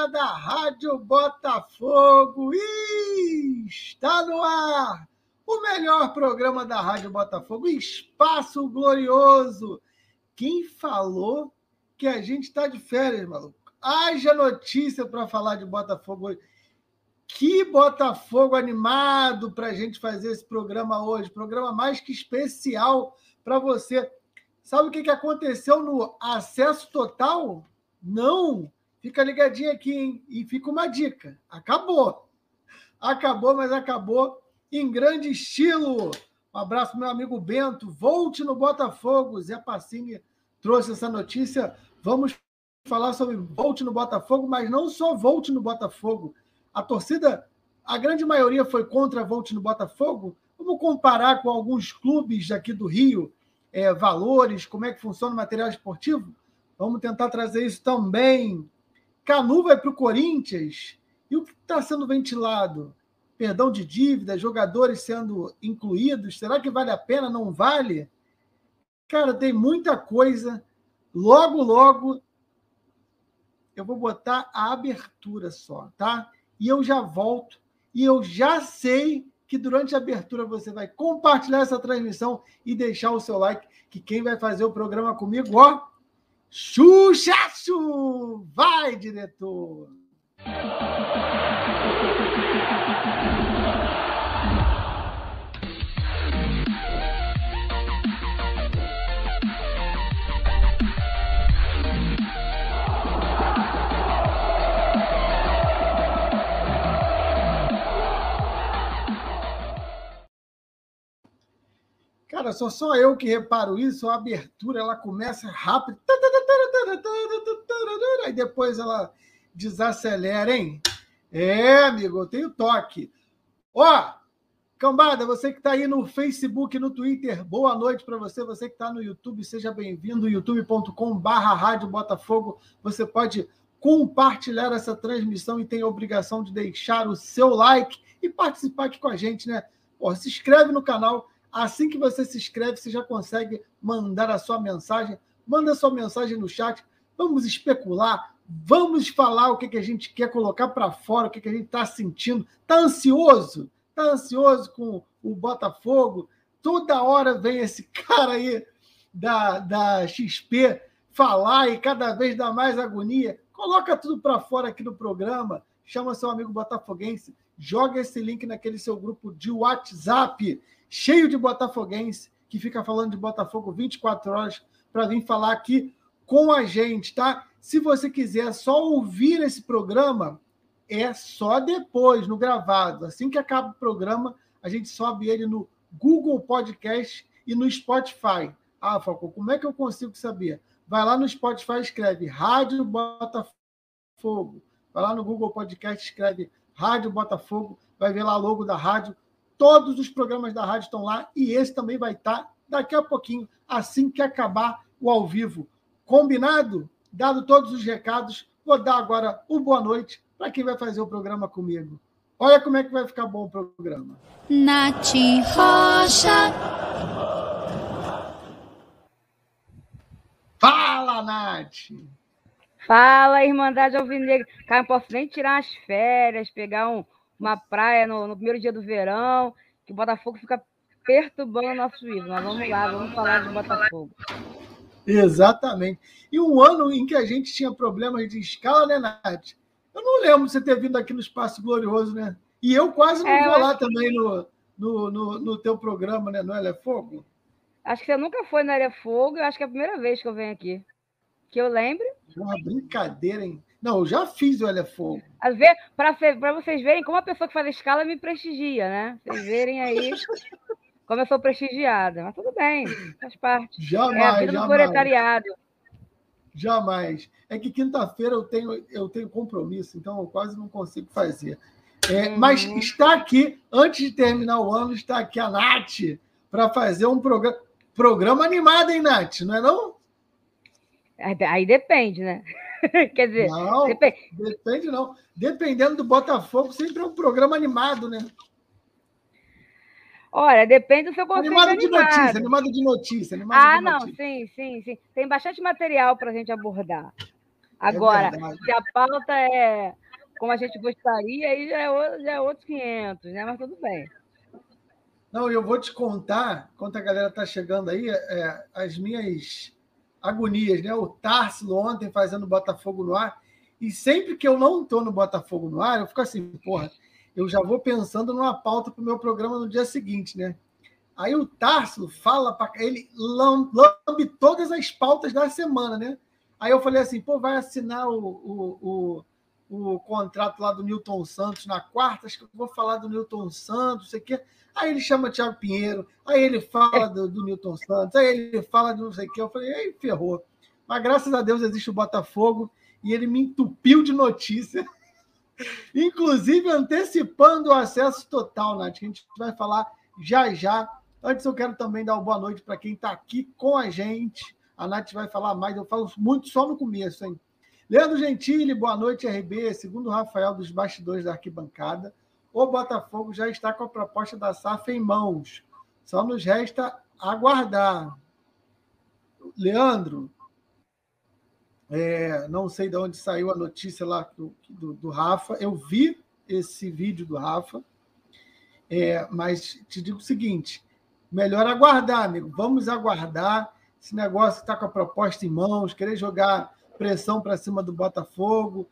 galera da Rádio Botafogo! está no ar o melhor programa da Rádio Botafogo, Espaço Glorioso. Quem falou que a gente está de férias, maluco? Haja notícia para falar de Botafogo hoje. Que Botafogo animado para a gente fazer esse programa hoje. Programa mais que especial para você. Sabe o que aconteceu no acesso total? Não! Fica ligadinho aqui, hein? E fica uma dica: acabou. Acabou, mas acabou em grande estilo. Um abraço, meu amigo Bento. Volte no Botafogo. Zé Passini trouxe essa notícia. Vamos falar sobre volte no Botafogo, mas não só volte no Botafogo. A torcida, a grande maioria foi contra volte no Botafogo. Vamos comparar com alguns clubes aqui do Rio, é, valores, como é que funciona o material esportivo? Vamos tentar trazer isso também Canu vai para o Corinthians. E o que está sendo ventilado? Perdão de dívida, jogadores sendo incluídos. Será que vale a pena? Não vale? Cara, tem muita coisa. Logo, logo, eu vou botar a abertura só, tá? E eu já volto. E eu já sei que durante a abertura você vai compartilhar essa transmissão e deixar o seu like, que quem vai fazer o programa comigo, ó, Xuxaço! Vai, diretor! Cara, sou só eu que reparo isso. A abertura ela começa rápido. Aí depois ela desacelera, hein? É, amigo, eu tenho toque. Ó, cambada, você que está aí no Facebook, no Twitter, boa noite para você. Você que está no YouTube, seja bem-vindo. youtube.com/barra Rádio Botafogo. Você pode compartilhar essa transmissão e tem a obrigação de deixar o seu like e participar aqui com a gente, né? Ó, se inscreve no canal Assim que você se inscreve, você já consegue mandar a sua mensagem. Manda a sua mensagem no chat. Vamos especular, vamos falar o que, que a gente quer colocar para fora, o que, que a gente está sentindo. Está ansioso? Está ansioso com o Botafogo? Toda hora vem esse cara aí da, da XP falar e cada vez dá mais agonia. Coloca tudo para fora aqui no programa. Chama seu amigo botafoguense, joga esse link naquele seu grupo de WhatsApp cheio de botafoguense que fica falando de Botafogo 24 horas para vir falar aqui com a gente, tá? Se você quiser só ouvir esse programa, é só depois, no gravado. Assim que acaba o programa, a gente sobe ele no Google Podcast e no Spotify. Ah, Falco, como é que eu consigo saber? Vai lá no Spotify, escreve Rádio Botafogo. Vai lá no Google Podcast, escreve Rádio Botafogo. Vai ver lá o logo da rádio. Todos os programas da rádio estão lá e esse também vai estar daqui a pouquinho, assim que acabar o ao vivo. Combinado? Dado todos os recados, vou dar agora o boa noite para quem vai fazer o programa comigo. Olha como é que vai ficar bom o programa. Nath Rocha. Fala, Nath! Fala, Irmandade Alvinegra. Cara, não posso nem tirar as férias, pegar um, uma praia no, no, primeiro dia do verão, que o Botafogo fica perturbando o nosso ídolo. Mas vamos lá, vamos falar de Botafogo. Exatamente. E um ano em que a gente tinha problemas de escala, né, Nath? Eu não lembro de você ter vindo aqui no Espaço Glorioso, né? E eu quase não é, vou lá também no, no, no, no, teu programa, né? No Ela é Fogo. Acho que você nunca foi no Ela é Fogo, eu acho que é a primeira vez que eu venho aqui. Que eu lembre. Uma brincadeira, hein? Não, eu já fiz o Ela é Fogo. Para vocês verem como a pessoa que faz escala me prestigia, né? Vocês verem aí como eu sou prestigiada. Mas tudo bem, faz parte. Jamais, é a vida jamais. do proletariado. Jamais. É que quinta-feira eu tenho, eu tenho compromisso, então eu quase não consigo fazer. É, uhum. Mas está aqui, antes de terminar o ano, está aqui a Nath para fazer um programa, programa animado, hein, Nath? Não é não? Aí depende, né? Quer dizer, não, depende. depende não. Dependendo do Botafogo, sempre é um programa animado, né? Olha, depende do seu conceito animado. de notícia, animado de notícia. Animado ah, de não, notícia. sim, sim, sim. Tem bastante material para a gente abordar. Agora, se a pauta é como a gente gostaria, aí já é, já é outros 500, né? Mas tudo bem. Não, eu vou te contar, enquanto a galera está chegando aí, é, as minhas agonias, né? O Tarsilo ontem fazendo Botafogo no ar. E sempre que eu não estou no Botafogo no ar, eu fico assim, porra, eu já vou pensando numa pauta para o meu programa no dia seguinte, né? Aí o Tarsilo fala para ele lambe todas as pautas da semana, né? Aí eu falei assim, pô, vai assinar o, o, o, o contrato lá do Newton Santos na quarta, acho que eu vou falar do Newton Santos, sei o quê. Aí ele chama Thiago Pinheiro, aí ele fala do, do Newton Santos, aí ele fala de não sei o quê. Eu falei, aí ferrou. Mas graças a Deus existe o Botafogo e ele me entupiu de notícia, inclusive antecipando o acesso total, Nath, que a gente vai falar já já. Antes eu quero também dar uma boa noite para quem está aqui com a gente. A Nath vai falar mais, eu falo muito só no começo, hein? Leandro Gentili, boa noite, RB. Segundo o Rafael dos bastidores da arquibancada, o Botafogo já está com a proposta da SAF em mãos. Só nos resta aguardar. Leandro, é, não sei de onde saiu a notícia lá do, do, do Rafa. Eu vi esse vídeo do Rafa, é, mas te digo o seguinte: melhor aguardar, amigo. Vamos aguardar. Esse negócio está com a proposta em mãos, querer jogar pressão para cima do Botafogo.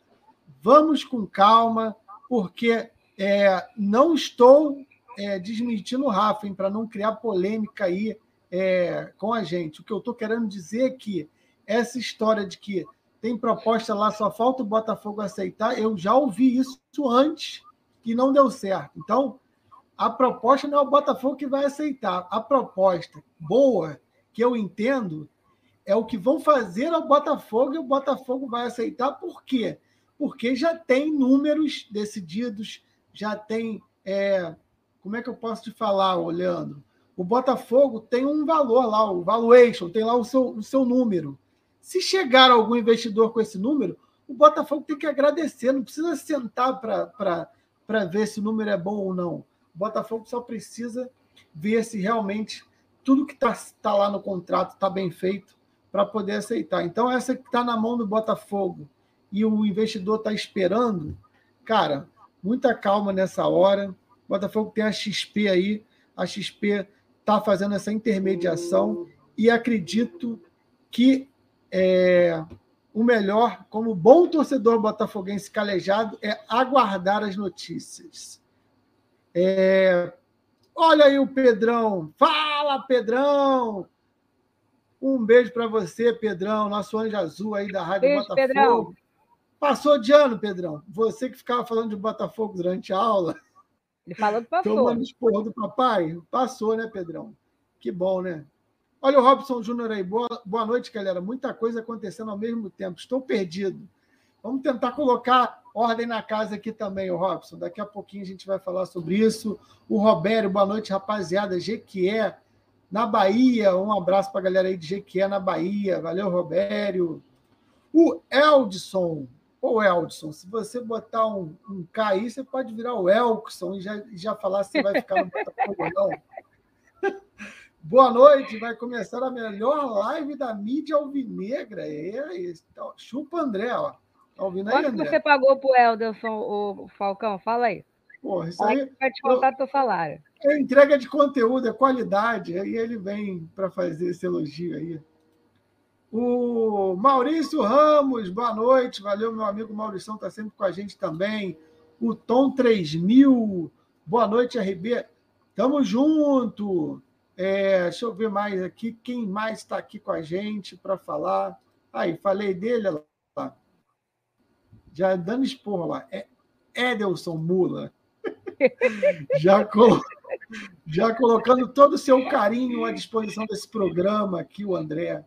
Vamos com calma, porque é, não estou é, desmentindo o Rafa, para não criar polêmica aí é, com a gente. O que eu estou querendo dizer é que essa história de que tem proposta lá, só falta o Botafogo aceitar, eu já ouvi isso antes e não deu certo. Então, a proposta não é o Botafogo que vai aceitar. A proposta boa, que eu entendo, é o que vão fazer ao Botafogo e o Botafogo vai aceitar. Por quê? Porque já tem números decididos, já tem. É, como é que eu posso te falar, Leandro? O Botafogo tem um valor lá, o valuation, tem lá o seu, o seu número. Se chegar algum investidor com esse número, o Botafogo tem que agradecer, não precisa sentar para ver se o número é bom ou não. O Botafogo só precisa ver se realmente tudo que está tá lá no contrato está bem feito para poder aceitar. Então, essa que está na mão do Botafogo e o investidor está esperando, cara, muita calma nessa hora. O Botafogo tem a XP aí, a XP está fazendo essa intermediação e acredito que é, o melhor, como bom torcedor botafoguense calejado, é aguardar as notícias. É, olha aí o Pedrão. Fala, Pedrão! Um beijo para você, Pedrão, nosso anjo azul aí da Rádio beijo, Botafogo. Pedrão. Passou de ano, Pedrão. Você que ficava falando de Botafogo durante a aula. Ele falou que passou. Tomando esporro do papai. Passou, né, Pedrão? Que bom, né? Olha o Robson Júnior aí. Boa, boa noite, galera. Muita coisa acontecendo ao mesmo tempo. Estou perdido. Vamos tentar colocar ordem na casa aqui também, o Robson. Daqui a pouquinho a gente vai falar sobre isso. O Robério, boa noite, rapaziada. Jequié, na Bahia. Um abraço para a galera aí de Jequié, na Bahia. Valeu, Robério. O Eldson, Ô, Eldson, se você botar um, um K aí, você pode virar o Elkson e já, já falar se vai ficar no Botafogo ou não. Boa noite, vai começar a melhor live da mídia alvinegra. É isso. Então, chupa André, ó. Tá ouvindo aí, André? Quanto você pagou pro Elderson, o Falcão? Fala aí. Porra, isso aí. Vai te contar teu salário. É entrega de conteúdo, é qualidade. Aí ele vem para fazer esse elogio aí. O Maurício Ramos, boa noite. Valeu, meu amigo Maurício, está sempre com a gente também. O Tom 3000, boa noite, RB. Tamo junto. É, deixa eu ver mais aqui. Quem mais está aqui com a gente para falar? Aí, falei dele lá. Já dando expor lá. É Edelson Mula. Já, colo... já colocando todo o seu carinho à disposição desse programa aqui, o André.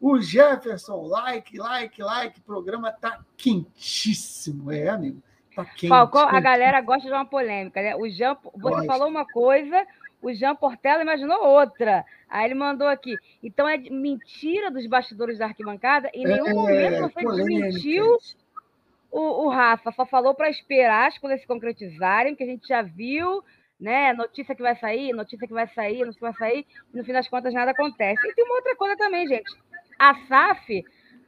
O Jefferson, like, like, like. O programa tá quentíssimo, é, amigo? Tá quente. Falcão, a galera gosta de uma polêmica, né? O Jean, você gosta. falou uma coisa, o Jean Portela imaginou outra. Aí ele mandou aqui. Então é mentira dos bastidores da arquibancada. Em nenhum é, momento você polêmica. desmentiu o, o Rafa. Só falou para esperar as coisas se concretizarem, que a gente já viu né? Notícia que vai sair, notícia que vai sair, notícia que vai sair, e no fim das contas nada acontece. E tem uma outra coisa também, gente a SAF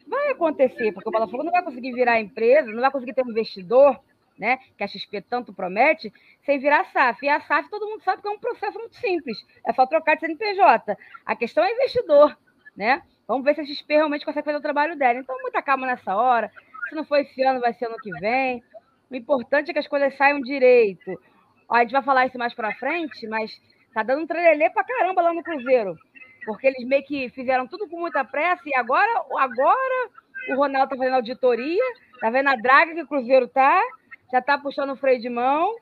Vai acontecer, porque o Botafogo não vai conseguir virar empresa, não vai conseguir ter um investidor, né? Que a XP tanto promete, sem virar SAF. E a SAF todo mundo sabe que é um processo muito simples. É só trocar de CNPJ. A questão é investidor, né? Vamos ver se a XP realmente consegue fazer o trabalho dela. Então, muita calma nessa hora. Se não for esse ano, vai ser ano que vem. O importante é que as coisas saiam direito. Ó, a gente vai falar isso mais para frente, mas tá dando um trelelê pra caramba lá no Cruzeiro. Porque eles meio que fizeram tudo com muita pressa e agora, agora o Ronaldo tá fazendo auditoria, tá vendo a draga que o Cruzeiro tá, já tá puxando o freio de mão,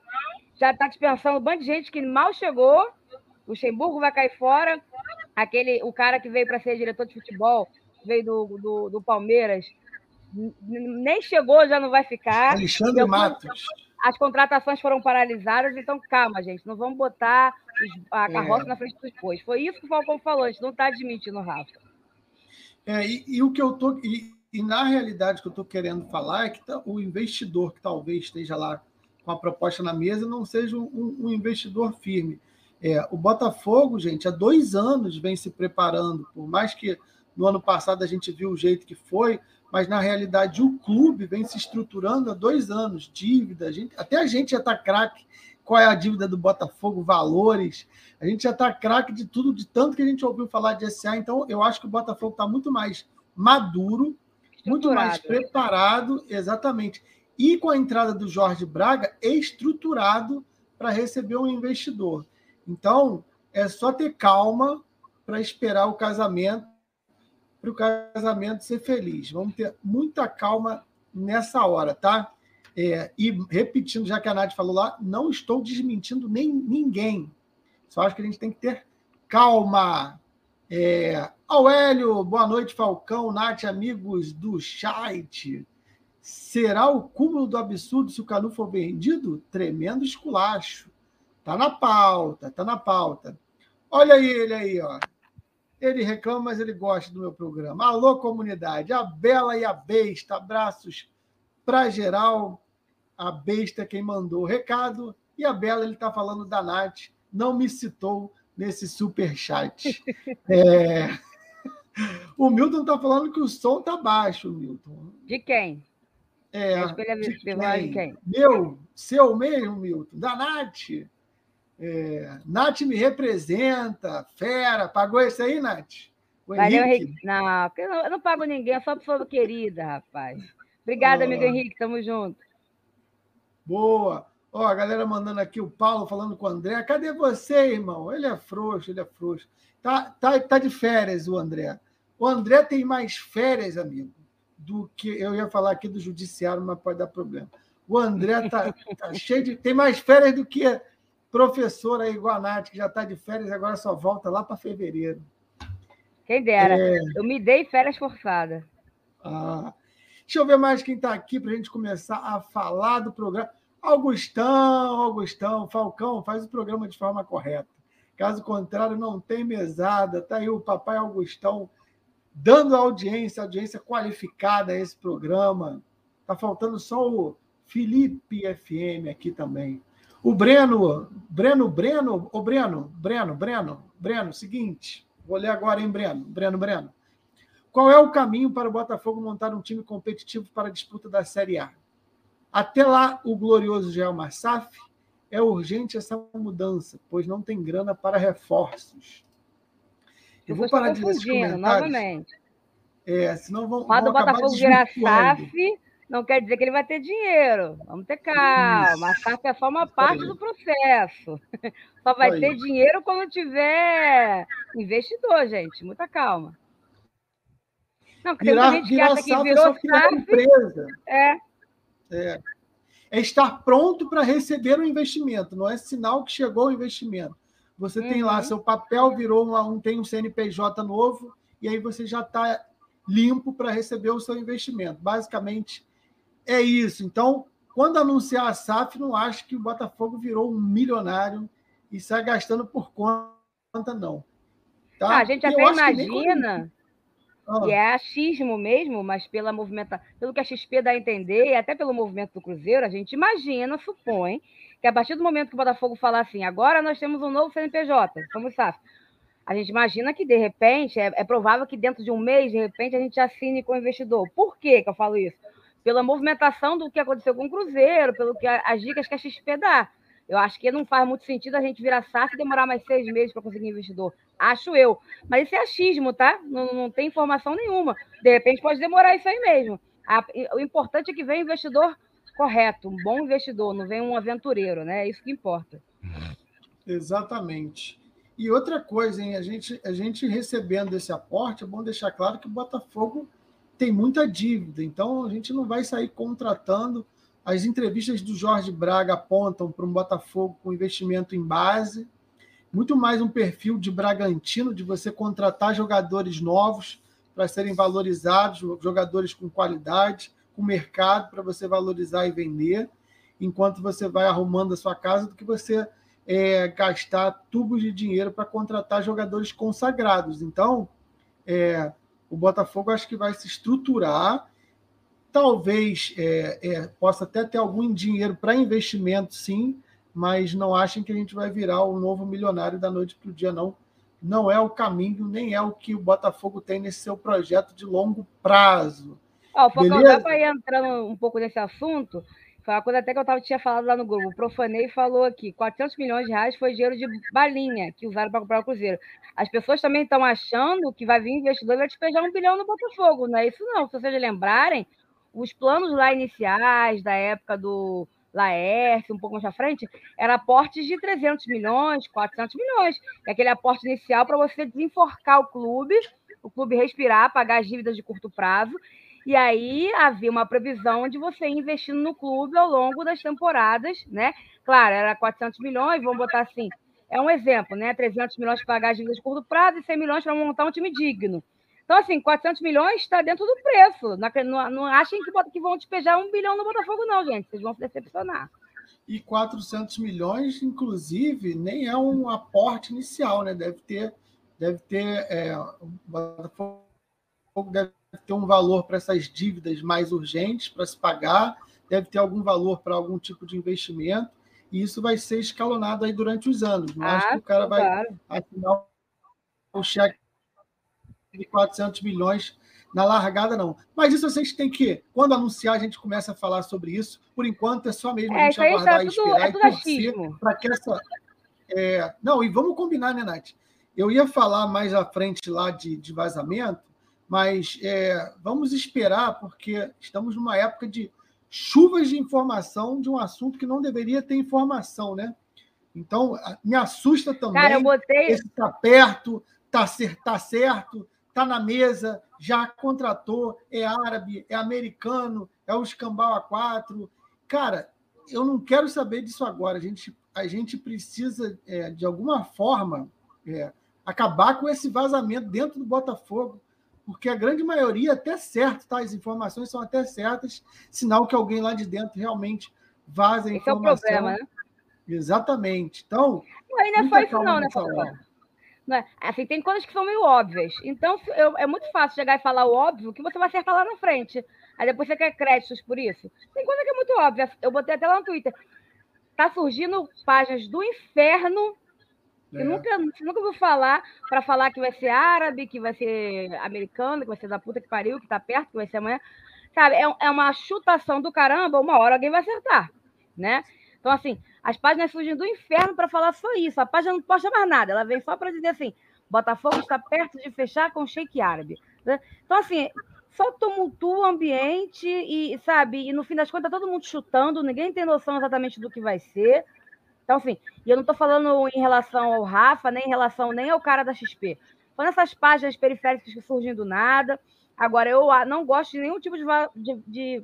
já tá dispensando um bando de gente que mal chegou. O Luxemburgo vai cair fora. Aquele, o cara que veio para ser diretor de futebol, veio do, do, do Palmeiras, nem chegou, já não vai ficar. Alexandre Matos as contratações foram paralisadas, então calma, gente, não vamos botar a carroça é. na frente dos bois. Foi isso que o Falcão falou, a gente não está admitindo, Rafa. É, e, e, o que eu tô e, e, na realidade que eu estou querendo falar é que tá, o investidor que talvez esteja lá com a proposta na mesa não seja um, um investidor firme. É, o Botafogo, gente, há dois anos vem se preparando, por mais que no ano passado a gente viu o jeito que foi, mas na realidade o clube vem se estruturando há dois anos, dívida, a gente, até a gente já está craque. Qual é a dívida do Botafogo, valores? A gente já está craque de tudo, de tanto que a gente ouviu falar de SA. Então, eu acho que o Botafogo está muito mais maduro, muito mais preparado, exatamente. E com a entrada do Jorge Braga, estruturado para receber um investidor. Então, é só ter calma para esperar o casamento para o casamento ser feliz. Vamos ter muita calma nessa hora, tá? É, e repetindo, já que a Nath falou lá, não estou desmentindo nem ninguém. Só acho que a gente tem que ter calma. É, boa noite, Falcão, Nath, amigos do chat. Será o cúmulo do absurdo se o Canu for vendido? Tremendo esculacho. Tá na pauta, tá na pauta. Olha aí ele aí, ó. Ele reclama, mas ele gosta do meu programa. Alô, comunidade. A Bela e a Besta. Abraços para geral. A Besta é quem mandou o recado. E a Bela, ele está falando da Nath. Não me citou nesse super chat. É... O Milton está falando que o som está baixo, Milton. De quem? É, de quem? de quem? Meu, seu mesmo, Milton. Da Nath. É, Nath me representa, fera. Pagou esse aí, Nath? O Valeu, Henrique. Não, eu não, eu não pago ninguém, é só pessoa querida, rapaz. Obrigada, oh. amigo Henrique, tamo junto. Boa. Ó, a galera mandando aqui, o Paulo falando com o André. Cadê você, irmão? Ele é frouxo, ele é frouxo. Tá, tá, tá de férias o André. O André tem mais férias, amigo, do que eu ia falar aqui do judiciário, mas pode dar problema. O André tá, tá cheio de. Tem mais férias do que professora Nath, que já está de férias, agora só volta lá para fevereiro. Quem dera. É... Eu me dei férias forçadas. Ah. Deixa eu ver mais quem está aqui para a gente começar a falar do programa. Augustão, Augustão, Falcão, faz o programa de forma correta. Caso contrário, não tem mesada. Está aí o papai Augustão dando audiência, audiência qualificada a esse programa. Está faltando só o Felipe FM aqui também. O Breno, Breno, Breno, o Breno, Breno, Breno, Breno, seguinte, vou ler agora, hein, Breno, Breno, Breno. Qual é o caminho para o Botafogo montar um time competitivo para a disputa da Série A? Até lá, o glorioso Gel Massaf, é urgente essa mudança, pois não tem grana para reforços. Eu, vou parar de ler esses comentários. Novamente. É, senão vão, Quando vão o Botafogo virar SAF, não quer dizer que ele vai ter dinheiro. Vamos ter calma. A SAF é só uma parte do processo. Só vai ter dinheiro quando tiver investidor, gente. Muita calma. Não, porque virar, tem gente que acha que virou SAF. Empresa. É. é. É estar pronto para receber o investimento. Não é sinal que chegou o investimento. Você uhum. tem lá, uhum. seu papel virou um, tem um CNPJ novo, e aí você já está limpo para receber o seu investimento. Basicamente, é isso. Então, quando anunciar a SAF, não acho que o Botafogo virou um milionário e sai gastando por conta, não. Tá? Ah, a gente até imagina que é achismo mesmo, mas pela movimenta... pelo que a XP dá a entender, e até pelo movimento do Cruzeiro, a gente imagina, supõe, que a partir do momento que o Botafogo falar assim, agora nós temos um novo CNPJ, somos SAF, a gente imagina que, de repente, é, é, provável que dentro de um mês, de repente, a gente assine com o investidor. Por que eu falo isso? Pela movimentação do que aconteceu com o Cruzeiro, pelo que as dicas que a XP dá. Eu acho que não faz muito sentido a gente virar SAF e demorar mais seis meses para conseguir investidor. Acho eu. Mas isso é achismo, tá? Não, não tem informação nenhuma. De repente pode demorar isso aí mesmo. A, o importante é que venha um investidor correto, um bom investidor, não vem um aventureiro, né? É isso que importa. Exatamente. E outra coisa, hein? A gente, a gente recebendo esse aporte, é bom deixar claro que o Botafogo tem muita dívida, então a gente não vai sair contratando. As entrevistas do Jorge Braga apontam para um Botafogo com investimento em base, muito mais um perfil de Bragantino, de você contratar jogadores novos para serem valorizados, jogadores com qualidade, com mercado para você valorizar e vender, enquanto você vai arrumando a sua casa, do que você é, gastar tubos de dinheiro para contratar jogadores consagrados. Então, é, o Botafogo acho que vai se estruturar. Talvez é, é possa até ter algum dinheiro para investimento, sim, mas não achem que a gente vai virar o novo milionário da noite para o dia, não. Não é o caminho, nem é o que o Botafogo tem nesse seu projeto de longo prazo. Ó, oh, para ir entrando um pouco nesse assunto? Foi uma coisa até que eu tava, tinha falado lá no grupo. O Profanei falou aqui: 400 milhões de reais foi dinheiro de balinha que usaram para comprar o Cruzeiro. As pessoas também estão achando que vai vir investidor e vai despejar um bilhão no Botafogo. Não é isso, não. Se vocês lembrarem, os planos lá iniciais, da época do Laércio, um pouco mais à frente, era aportes de 300 milhões, 400 milhões. É aquele aporte inicial para você desenforcar o clube, o clube respirar, pagar as dívidas de curto prazo e aí havia uma previsão de você investindo no clube ao longo das temporadas, né? Claro, era 400 milhões, vamos botar assim, é um exemplo, né? 300 milhões para pagar as dívidas de curto prazo e 100 milhões para montar um time digno. Então, assim, 400 milhões está dentro do preço. Não, não achem que, que vão despejar um bilhão no Botafogo, não, gente. Vocês vão se decepcionar. E 400 milhões, inclusive, nem é um aporte inicial, né? Deve ter, deve ter, é, o Botafogo deve ter um valor para essas dívidas mais urgentes para se pagar, deve ter algum valor para algum tipo de investimento, e isso vai ser escalonado aí durante os anos. Não ah, acho que o cara vai claro. assinar um cheque de 400 milhões na largada, não. Mas isso a gente tem que, quando anunciar, a gente começa a falar sobre isso. Por enquanto, é só mesmo a é, gente aguardar e esperar é e torcer para que essa. É... Não, e vamos combinar, né, Nath? Eu ia falar mais à frente lá de, de vazamento, mas é, vamos esperar, porque estamos numa época de chuvas de informação de um assunto que não deveria ter informação, né? Então, me assusta também. Cara, eu botei. Esse está perto, está tá certo, está na mesa, já contratou, é árabe, é americano, é o escambau A4. Cara, eu não quero saber disso agora. A gente, a gente precisa, é, de alguma forma, é, acabar com esse vazamento dentro do Botafogo porque a grande maioria até certo, tá? As informações são até certas, sinal que alguém lá de dentro realmente vaza a informação. Esse é o problema, né? Exatamente. Então. Não, não é só isso, não, né, não é? Assim, tem coisas que são meio óbvias. Então, eu, é muito fácil chegar e falar o óbvio que você vai acertar lá na frente. Aí depois você quer créditos por isso. Tem coisa que é muito óbvia. Eu botei até lá no Twitter. Tá surgindo páginas do inferno é. Eu nunca, nunca vou falar para falar que vai ser árabe, que vai ser americano, que vai ser da puta que pariu, que tá perto, que vai ser amanhã. Sabe, é, é uma chutação do caramba, uma hora alguém vai acertar, né? Então, assim, as páginas surgem do inferno para falar só isso. A página não posta mais nada, ela vem só para dizer assim: Botafogo está perto de fechar com Sheik Árabe. Né? Então, assim, só tumultua o ambiente e, sabe, e no fim das contas, todo mundo chutando, ninguém tem noção exatamente do que vai ser. Então, assim, e eu não estou falando em relação ao Rafa, nem em relação nem ao cara da XP. Falando essas páginas periféricas que surgem do nada. Agora, eu não gosto de nenhum tipo de, de, de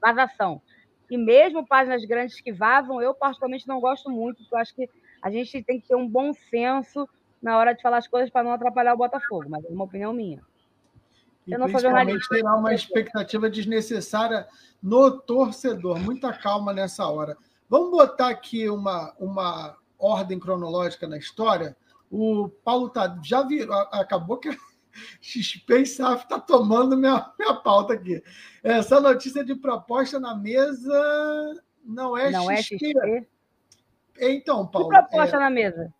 vazação. E mesmo páginas grandes que vazam, eu particularmente não gosto muito, porque eu acho que a gente tem que ter um bom senso na hora de falar as coisas para não atrapalhar o Botafogo, mas é uma opinião minha. E eu não sou jornalista. Terá uma expectativa desnecessária no torcedor. Muita calma nessa hora. Vamos botar aqui uma, uma ordem cronológica na história. O Paulo tá, já virou, acabou que a XP e SAF está tomando minha, minha pauta aqui. Essa notícia de proposta na mesa não é não XP. É XP? Então, Paulo. Que proposta é, na mesa?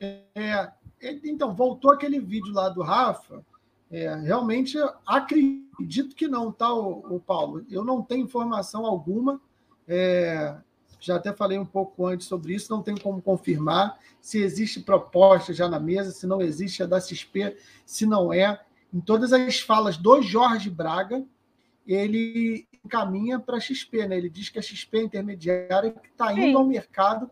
É, então, voltou aquele vídeo lá do Rafa. É, realmente acredito que não, tá, o, o, Paulo? Eu não tenho informação alguma. É, já até falei um pouco antes sobre isso, não tenho como confirmar se existe proposta já na mesa, se não existe, é da XP, se não é. Em todas as falas do Jorge Braga, ele encaminha para a XP, né? Ele diz que a XP é intermediária que está indo Sim. ao mercado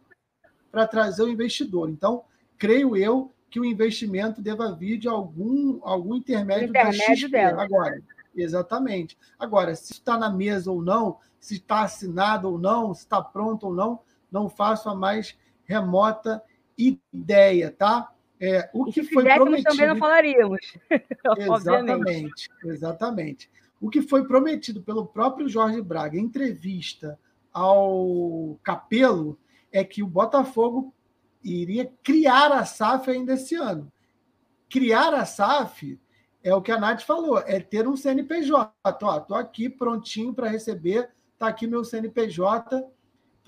para trazer o investidor. Então, creio eu que o investimento deva vir de algum, algum intermédio, intermédio da XP. Dela. Agora, exatamente. Agora, se está na mesa ou não, se está assinado ou não, se está pronto ou não, não faço a mais remota ideia, tá? É, o que foi prometido também não falaríamos. exatamente, exatamente. O que foi prometido pelo próprio Jorge Braga em entrevista ao Capelo é que o Botafogo iria criar a SAF ainda esse ano. Criar a SAF é o que a Nath falou, é ter um CNPJ. Estou aqui prontinho para receber, está aqui meu CNPJ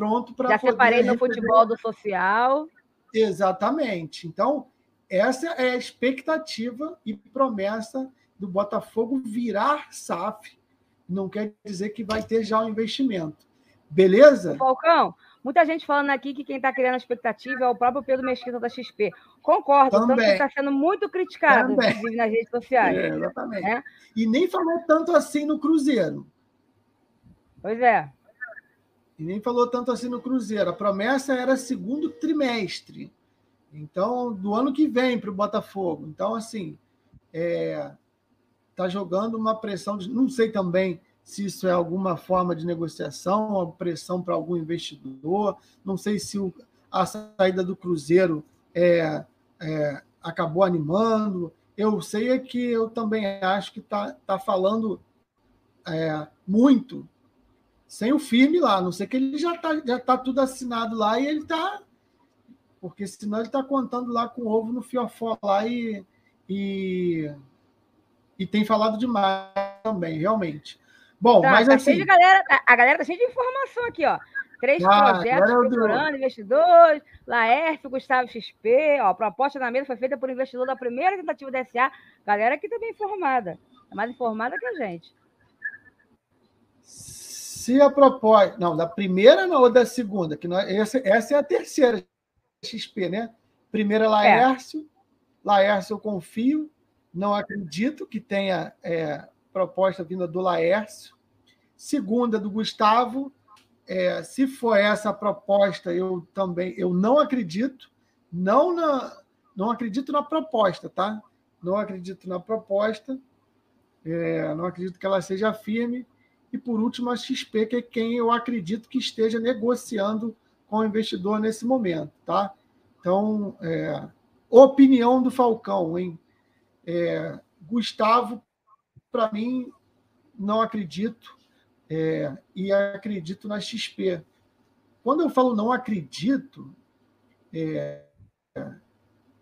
pronto para Já separei no futebol do social. Exatamente. Então, essa é a expectativa e promessa do Botafogo virar SAF. Não quer dizer que vai ter já o um investimento. Beleza? Falcão, Muita gente falando aqui que quem está criando a expectativa é o próprio Pedro Mesquita da XP. Concordo, Também. tanto que está sendo muito criticado, Também. inclusive nas redes sociais. É, exatamente. É? E nem falou tanto assim no Cruzeiro. Pois é. E nem falou tanto assim no Cruzeiro. A promessa era segundo trimestre. Então, do ano que vem para o Botafogo. Então, assim, está é, jogando uma pressão. De, não sei também se isso é alguma forma de negociação, uma pressão para algum investidor. Não sei se o, a saída do Cruzeiro é, é, acabou animando. Eu sei é que eu também acho que está tá falando é, muito sem o firme lá. A não sei que ele já está já tá tudo assinado lá e ele está. Porque senão ele está contando lá com o ovo no fiofó lá e, e, e tem falado demais também, realmente. Bom, tá, mas tá assim. galera, a galera tá cheia de informação aqui, ó. Três ah, projetos procurando investidores, Laércio, Gustavo XP, ó, a proposta na mesa foi feita por investidor da primeira tentativa da SA. Galera aqui também informada. É mais informada que a gente. Se a proposta. Não, da primeira não, ou da segunda, que nós, essa, essa é a terceira XP, né? Primeira Laércio. É. Laércio eu confio, não acredito que tenha é, proposta vinda do Laércio. Segunda, do Gustavo. É, se for essa a proposta, eu também eu não acredito. Não, na, não acredito na proposta, tá? Não acredito na proposta. É, não acredito que ela seja firme. E por último, a XP, que é quem eu acredito que esteja negociando com o investidor nesse momento, tá? Então, é, opinião do Falcão, hein? É, Gustavo para mim, não acredito é, e acredito na XP. Quando eu falo não acredito, é,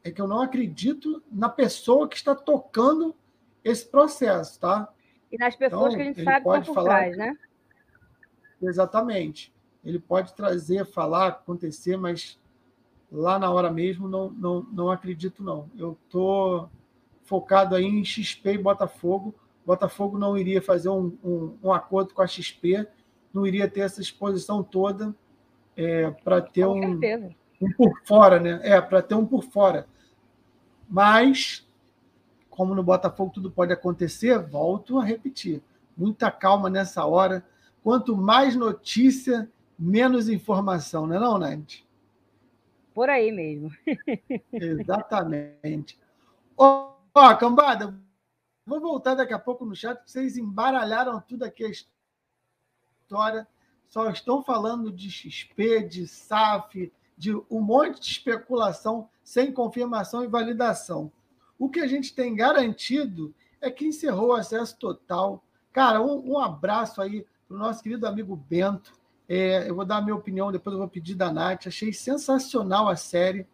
é que eu não acredito na pessoa que está tocando esse processo, tá? E nas pessoas então, que a gente sabe pode falar, trás, né? Exatamente. Ele pode trazer, falar, acontecer, mas lá na hora mesmo não, não, não acredito, não. Eu estou focado aí em XP e Botafogo Botafogo não iria fazer um, um, um acordo com a XP, não iria ter essa exposição toda é, para ter um, um, por fora, né? É, para ter um por fora. Mas, como no Botafogo tudo pode acontecer, volto a repetir. Muita calma nessa hora. Quanto mais notícia, menos informação, não é não, Nath? Por aí mesmo. Exatamente. Ó, oh, cambada, Vou voltar daqui a pouco no chat, vocês embaralharam tudo aqui a história. Só estão falando de XP, de SAF, de um monte de especulação sem confirmação e validação. O que a gente tem garantido é que encerrou o acesso total. Cara, um, um abraço aí para o nosso querido amigo Bento. É, eu vou dar a minha opinião, depois eu vou pedir da Nath. Achei sensacional a série.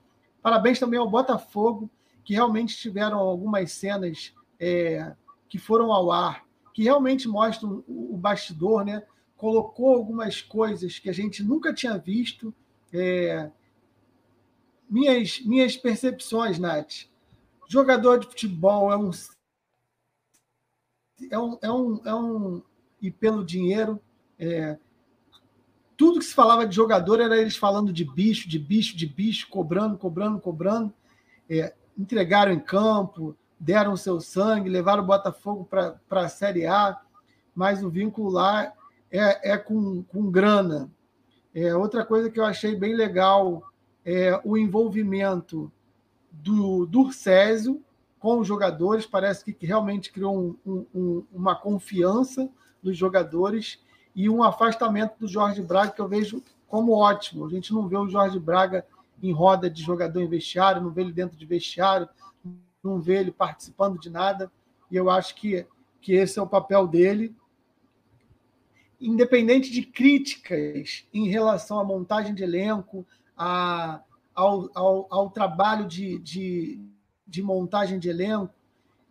Parabéns também ao Botafogo, que realmente tiveram algumas cenas é, que foram ao ar, que realmente mostram o, bastidor, né? colocou algumas coisas que a gente nunca tinha visto. É, minhas, minhas percepções, Nath. jogador de futebol é um é um, é um, é um e pelo dinheiro é, tudo que se falava de jogador era eles falando de bicho, de bicho, de bicho, cobrando, cobrando, cobrando. É, entregaram em campo, deram seu sangue, levaram o Botafogo para a Série A, mas o vínculo lá é, é com, com grana. É, outra coisa que eu achei bem legal é o envolvimento do Durcésio com os jogadores, parece que realmente criou um, um, uma confiança dos jogadores e um afastamento do Jorge Braga que eu vejo como ótimo. A gente não vê o Jorge Braga em roda de jogador em vestiário, não vê ele dentro de vestiário, não vê ele participando de nada. E eu acho que, que esse é o papel dele. Independente de críticas em relação à montagem de elenco, a, ao, ao, ao trabalho de, de, de, montagem de elenco,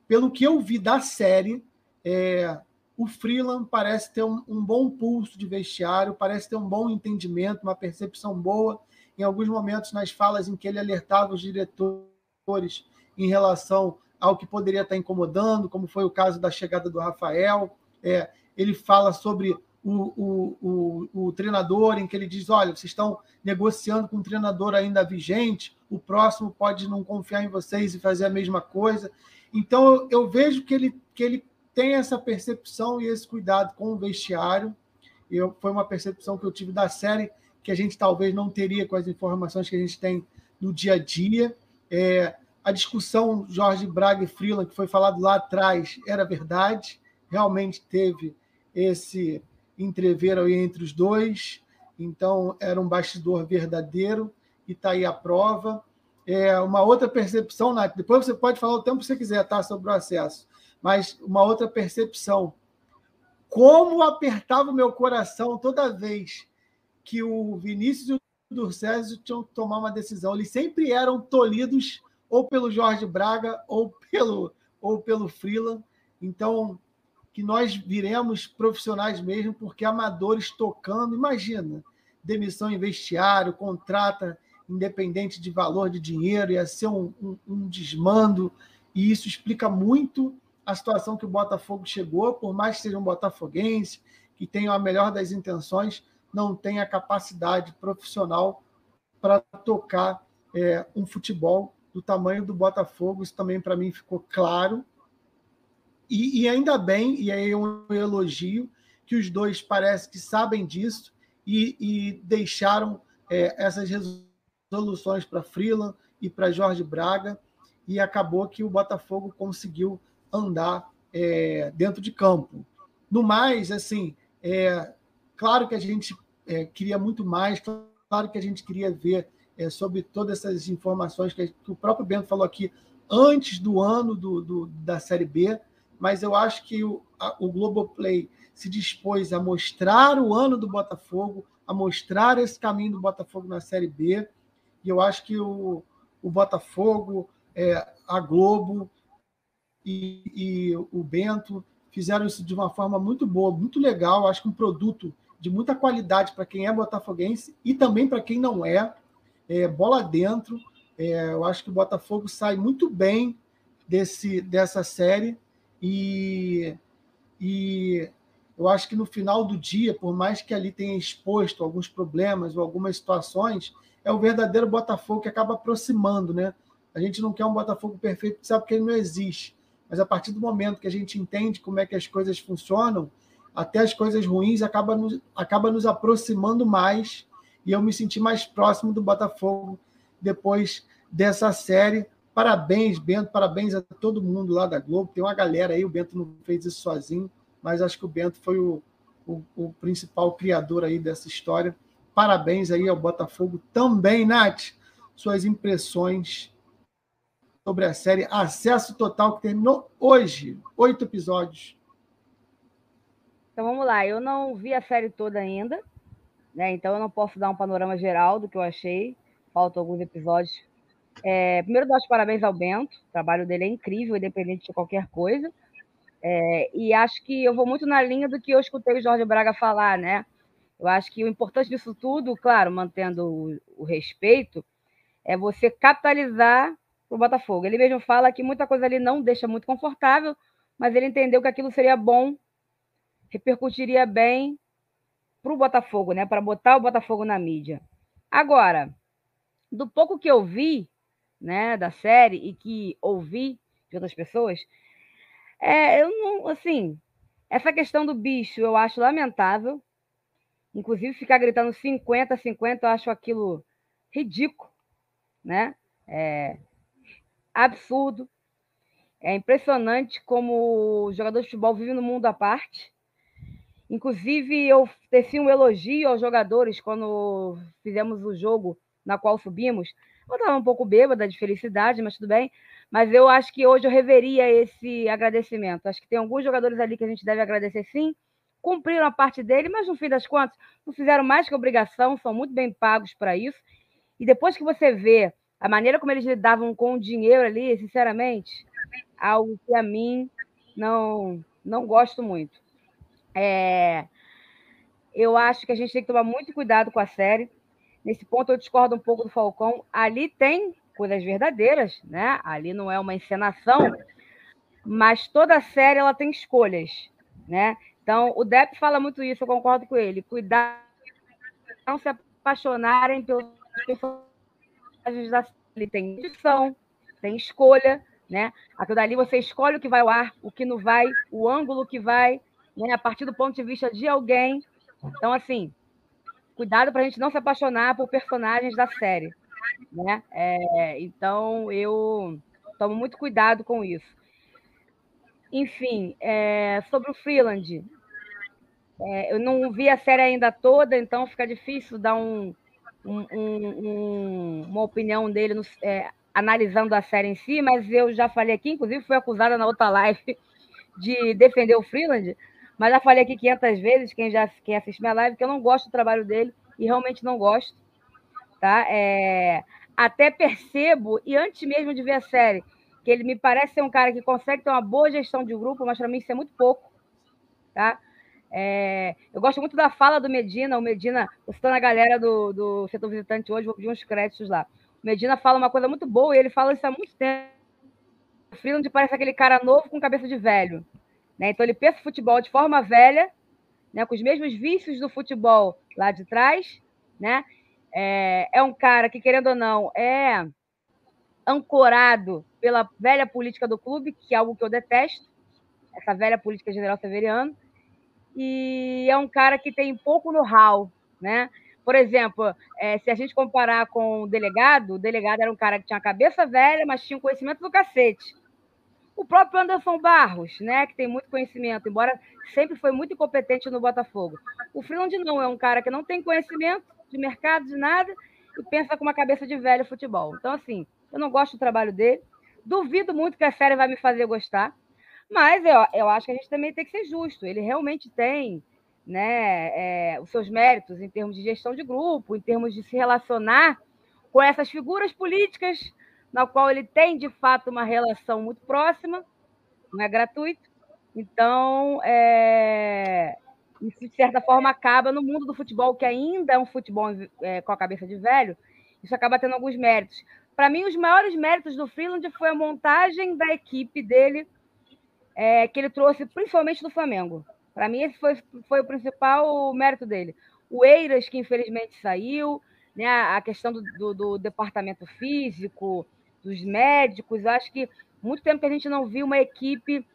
pelo que eu vi da série, é, o Freeland parece ter um, um, bom pulso de vestiário, parece ter um bom entendimento, uma percepção boa. Em alguns momentos, nas falas em que ele alertava os diretores em relação ao que poderia estar incomodando, como foi o caso da chegada do Rafael. É, ele fala sobre o, o, o, o, treinador, em que ele diz: olha, vocês estão negociando com um treinador ainda vigente, o próximo pode não confiar em vocês e fazer a mesma coisa. Então, eu, vejo que ele, que ele tem essa percepção e esse cuidado com o vestiário. Eu, foi uma percepção que eu tive da série que a gente talvez não teria com as informações que a gente tem no dia a dia. É, a discussão Jorge Braga e Freeland, que foi falado lá atrás, era verdade. Realmente teve esse entrever entre os dois. Então, era um bastidor verdadeiro e está aí a prova. É, uma outra percepção, Nath, depois você pode falar o tempo que você quiser tá, sobre o acesso mas uma outra percepção. Como apertava o meu coração toda vez que o Vinícius e o Durcésio tinham que tomar uma decisão. Eles sempre eram tolhidos ou pelo Jorge Braga ou pelo, ou pelo Freeland. Então, que nós viremos profissionais mesmo, porque amadores tocando, imagina, demissão em vestiário, contrata independente de valor de dinheiro, ia ser um, um, um desmando, e isso explica muito a situação que o Botafogo chegou, por mais que seja um botafoguense, que tenha a melhor das intenções, não tem a capacidade profissional para tocar é, um futebol do tamanho do Botafogo. Isso também para mim ficou claro. E, e, ainda bem, e aí é um elogio, que os dois parece que sabem disso e, e deixaram é, essas resoluções para Freeland e para Jorge Braga, e acabou que o Botafogo conseguiu andar é, dentro de campo. No mais, assim, é, claro que a gente é, queria muito mais, claro que a gente queria ver é, sobre todas essas informações que, que, o próprio Bento falou aqui antes do ano do, do da Série B, mas eu acho que o, a, o Globoplay se dispôs a mostrar o ano do Botafogo, a mostrar esse caminho do Botafogo na Série B, e eu acho que o, o Botafogo, é, a Globo e, e o Bento fizeram isso de uma forma muito boa, muito legal. Acho que um produto de muita qualidade para quem é botafoguense e também para quem não é. É bola dentro. É, eu acho que o Botafogo sai muito bem desse, dessa série e, e eu acho que no final do dia, por mais que ali tenha exposto alguns problemas ou algumas situações, é o verdadeiro Botafogo que acaba aproximando, né? A gente não quer um Botafogo perfeito, sabe que ele não existe mas a partir do momento que a gente entende como é que as coisas funcionam, até as coisas ruins acaba nos, acaba nos aproximando mais e eu me senti mais próximo do Botafogo depois dessa série. Parabéns, Bento, parabéns a todo mundo lá da Globo. Tem uma galera aí, o Bento não fez isso sozinho, mas acho que o Bento foi o, o, o principal criador aí dessa história. Parabéns aí ao Botafogo também, Nath. Suas impressões sobre a série Acesso Total, que terminou hoje. Oito episódios. Então vamos lá. Eu não vi a série toda ainda, né? Então eu não posso dar um panorama geral do que eu achei. Faltam alguns episódios. É, primeiro, dar os parabéns ao Bento. O trabalho dele é incrível, independente de qualquer coisa. É, e acho que eu vou muito na linha do que eu escutei o Jorge Braga falar, né? Eu acho que o importante disso tudo, claro, mantendo o, o respeito, é você capitalizar o Botafogo. Ele mesmo fala que muita coisa ali não deixa muito confortável, mas ele entendeu que aquilo seria bom, repercutiria bem para o Botafogo, né? Para botar o Botafogo na mídia. Agora, do pouco que eu vi, né, da série e que ouvi de outras pessoas, é, eu não, assim, essa questão do bicho eu acho lamentável. Inclusive, ficar gritando 50, 50, eu acho aquilo ridículo, né? É absurdo. É impressionante como o jogador de futebol vive no mundo à parte. Inclusive, eu teci um elogio aos jogadores quando fizemos o jogo na qual subimos. Eu estava um pouco bêbada de felicidade, mas tudo bem. Mas eu acho que hoje eu reveria esse agradecimento. Acho que tem alguns jogadores ali que a gente deve agradecer sim, cumpriram a parte dele, mas no fim das contas não fizeram mais que obrigação, são muito bem pagos para isso. E depois que você vê a maneira como eles lidavam com o dinheiro ali, sinceramente, algo que a mim não não gosto muito. É, eu acho que a gente tem que tomar muito cuidado com a série. Nesse ponto eu discordo um pouco do Falcão. Ali tem coisas verdadeiras, né? Ali não é uma encenação, mas toda série ela tem escolhas, né? Então, o Depp fala muito isso, eu concordo com ele. Cuidar, não se apaixonarem pelos personagens da ele tem edição, tem escolha, né? Aquilo dali você escolhe o que vai ao ar, o que não vai, o ângulo que vai, né? a partir do ponto de vista de alguém. Então, assim, cuidado para a gente não se apaixonar por personagens da série, né? É, então, eu tomo muito cuidado com isso. Enfim, é, sobre o Freeland, é, eu não vi a série ainda toda, então fica difícil dar um, um, um, uma opinião dele no, é, analisando a série em si, mas eu já falei aqui, inclusive fui acusada na outra live de defender o Freeland, mas já falei aqui 500 vezes, quem já quem assiste minha live, que eu não gosto do trabalho dele, e realmente não gosto. Tá? É, até percebo, e antes mesmo de ver a série, que ele me parece ser um cara que consegue ter uma boa gestão de grupo, mas para mim isso é muito pouco. Tá? É, eu gosto muito da fala do Medina. O Medina, citando a galera do, do setor visitante hoje, vou pedir uns créditos lá. O Medina fala uma coisa muito boa e ele fala isso há muito tempo. O Freeland parece aquele cara novo com cabeça de velho. Né? Então ele pensa o futebol de forma velha, né? com os mesmos vícios do futebol lá de trás. Né? É, é um cara que, querendo ou não, é ancorado pela velha política do clube, que é algo que eu detesto, essa velha política general severiano, e é um cara que tem pouco know-how, né? Por exemplo, é, se a gente comparar com o delegado, o delegado era um cara que tinha a cabeça velha, mas tinha um conhecimento do cacete. O próprio Anderson Barros, né, que tem muito conhecimento, embora sempre foi muito incompetente no Botafogo. O Freeland não, é um cara que não tem conhecimento de mercado, de nada, e pensa com uma cabeça de velho futebol. Então, assim, eu não gosto do trabalho dele. Duvido muito que a série vai me fazer gostar. Mas eu, eu acho que a gente também tem que ser justo. Ele realmente tem né, é, os seus méritos em termos de gestão de grupo, em termos de se relacionar com essas figuras políticas, na qual ele tem, de fato, uma relação muito próxima, não é gratuito. Então, é, isso, de certa forma, acaba no mundo do futebol, que ainda é um futebol é, com a cabeça de velho, isso acaba tendo alguns méritos. Para mim, os maiores méritos do Freeland foi a montagem da equipe dele, é, que ele trouxe principalmente do Flamengo. Para mim, esse foi, foi o principal mérito dele. O Eiras, que infelizmente saiu, né, a questão do, do, do departamento físico, dos médicos, acho que muito tempo que a gente não viu uma equipe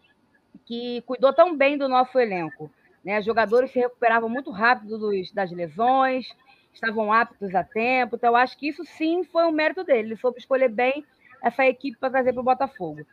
que cuidou tão bem do nosso elenco. Né? Jogadores se recuperavam muito rápido dos, das lesões, estavam aptos a tempo. Então, acho que isso sim foi um mérito dele. Ele soube escolher bem essa equipe para trazer para o Botafogo.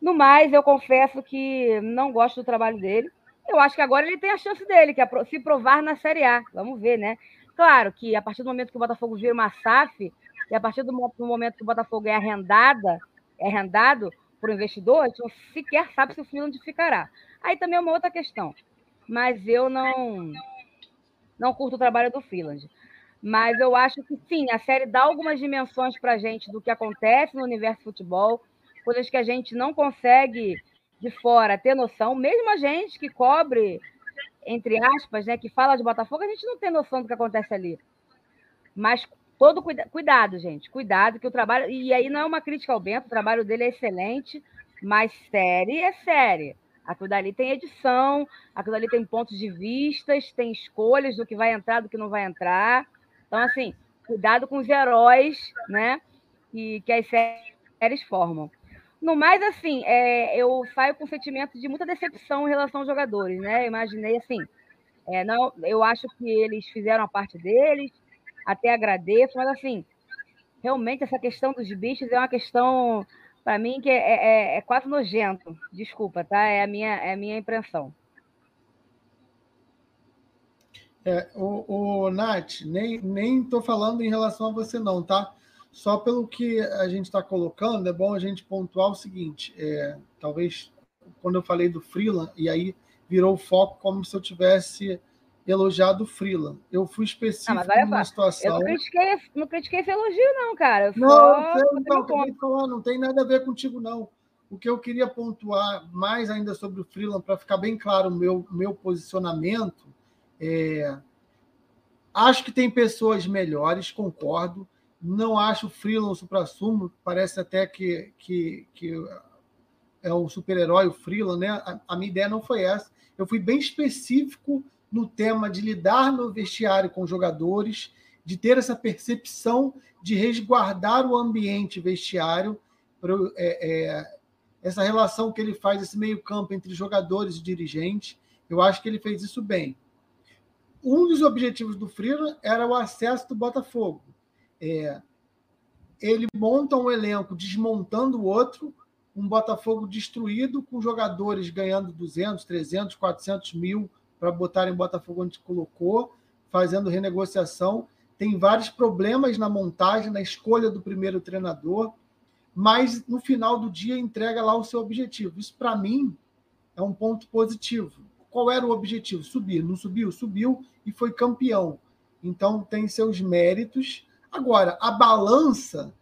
No mais, eu confesso que não gosto do trabalho dele. Eu acho que agora ele tem a chance dele, que é se provar na Série A. Vamos ver, né? Claro que a partir do momento que o Botafogo vira uma SAF, e a partir do momento que o Botafogo é arrendada, é arrendado por um investidor, a gente não sequer sabe se o Freeland ficará. Aí também é uma outra questão. Mas eu não não curto o trabalho do Freeland. Mas eu acho que sim, a série dá algumas dimensões para a gente do que acontece no universo futebol, coisas que a gente não consegue de fora ter noção, mesmo a gente que cobre, entre aspas, né, que fala de Botafogo, a gente não tem noção do que acontece ali. Mas todo cuida cuidado, gente, cuidado que o trabalho e aí não é uma crítica ao Bento, o trabalho dele é excelente, mas série é série. Aquilo dali tem edição, aquilo dali tem pontos de vistas, tem escolhas do que vai entrar, do que não vai entrar. Então, assim, cuidado com os heróis, né? Que, que as séries formam. No mais, assim, é, eu saio com um sentimento de muita decepção em relação aos jogadores, né? Imaginei assim, é, não, eu acho que eles fizeram a parte deles, até agradeço, mas assim, realmente essa questão dos bichos é uma questão, para mim, que é, é, é, quase nojento. Desculpa, tá? É a minha, é a minha impressão. É, o, o Nath, nem, nem tô falando em relação a você, não, tá? Só pelo que a gente está colocando, é bom a gente pontuar o seguinte: é, talvez quando eu falei do Freeland, e aí virou o foco como se eu tivesse elogiado o Freeland. Eu fui específico ah, numa situação. Eu não critiquei, não critiquei esse elogio, não, cara. não, só... não, não, falar, não tem nada a ver contigo, não. O que eu queria pontuar mais ainda sobre o Freeland, para ficar bem claro o meu, meu posicionamento, é... acho que tem pessoas melhores, concordo. Não acho o Freeland o supra-sumo, parece até que, que, que é o super-herói, o Freeland, né? A, a minha ideia não foi essa eu fui bem específico no tema de lidar no vestiário com jogadores, de ter essa percepção de resguardar o ambiente vestiário, é, é, essa relação que ele faz, esse meio-campo entre jogadores e dirigentes. Eu acho que ele fez isso bem. Um dos objetivos do Freeland era o acesso do Botafogo. É, ele monta um elenco desmontando o outro, um Botafogo destruído, com jogadores ganhando 200, 300, 400 mil para botarem Botafogo onde colocou, fazendo renegociação. Tem vários problemas na montagem, na escolha do primeiro treinador, mas no final do dia entrega lá o seu objetivo. Isso, para mim, é um ponto positivo. Qual era o objetivo? Subir. Não subiu? Subiu e foi campeão. Então, tem seus méritos. Agora, a balança,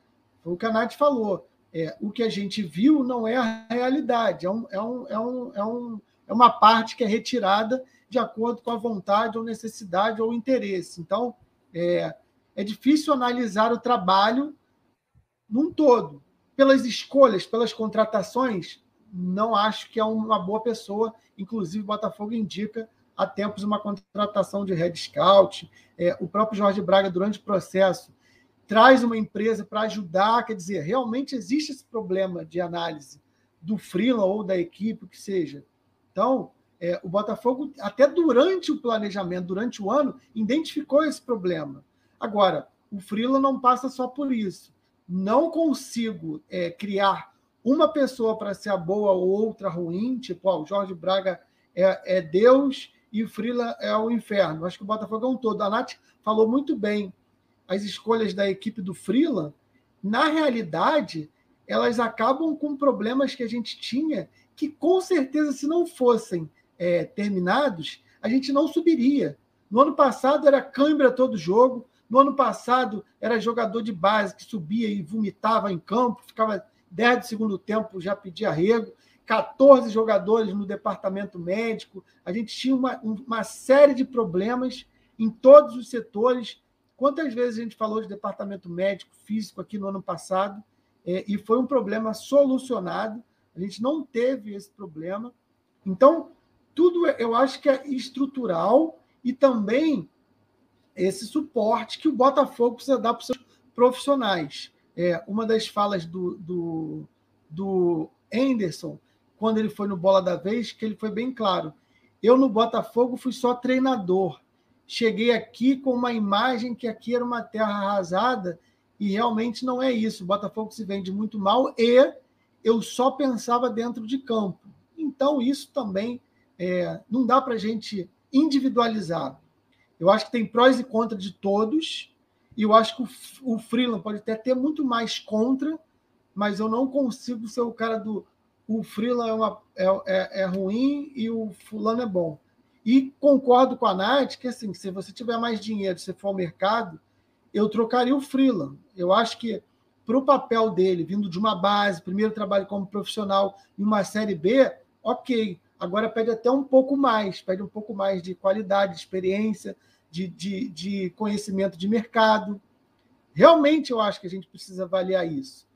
o que a Nath falou é, o que a gente viu não é a realidade, é, um, é, um, é, um, é, um, é uma parte que é retirada de acordo com a vontade ou necessidade ou interesse. Então, é, é difícil analisar o trabalho num todo. Pelas escolhas, pelas contratações, não acho que é uma boa pessoa. Inclusive, o Botafogo indica há tempos uma contratação de Red Scout. É, o próprio Jorge Braga, durante o processo, traz uma empresa para ajudar, quer dizer, realmente existe esse problema de análise do freela ou da equipe, o que seja. Então, é, o Botafogo, até durante o planejamento, durante o ano, identificou esse problema. Agora, o freela não passa só por isso. Não consigo é, criar uma pessoa para ser a boa ou outra ruim, tipo, ó, o Jorge Braga é, é Deus e o Freela é o inferno. Acho que o Botafogo é um todo. A Nath falou muito bem as escolhas da equipe do Freeland, na realidade, elas acabam com problemas que a gente tinha, que com certeza, se não fossem é, terminados, a gente não subiria. No ano passado era câimbra todo jogo, no ano passado era jogador de base que subia e vomitava em campo, ficava 10 do segundo tempo, já pedia arrego. 14 jogadores no departamento médico. A gente tinha uma, uma série de problemas em todos os setores Quantas vezes a gente falou de departamento médico físico aqui no ano passado é, e foi um problema solucionado? A gente não teve esse problema. Então, tudo é, eu acho que é estrutural e também esse suporte que o Botafogo precisa dar para os seus profissionais. É, uma das falas do, do, do Anderson, quando ele foi no Bola da Vez, que ele foi bem claro. Eu no Botafogo fui só treinador cheguei aqui com uma imagem que aqui era uma terra arrasada e realmente não é isso. O Botafogo se vende muito mal e eu só pensava dentro de campo. Então, isso também é, não dá para a gente individualizar. Eu acho que tem prós e contras de todos, e eu acho que o, o Freeland pode até ter muito mais contra, mas eu não consigo ser o cara do. O Freeland é, uma, é, é, é ruim e o fulano é bom. E concordo com a Nath que, assim, se você tiver mais dinheiro, se for ao mercado, eu trocaria o Freeland. Eu acho que, para o papel dele, vindo de uma base, primeiro trabalho como profissional em uma Série B, ok. Agora pede até um pouco mais, pede um pouco mais de qualidade, de experiência, de, de, de conhecimento de mercado. Realmente eu acho que a gente precisa avaliar isso.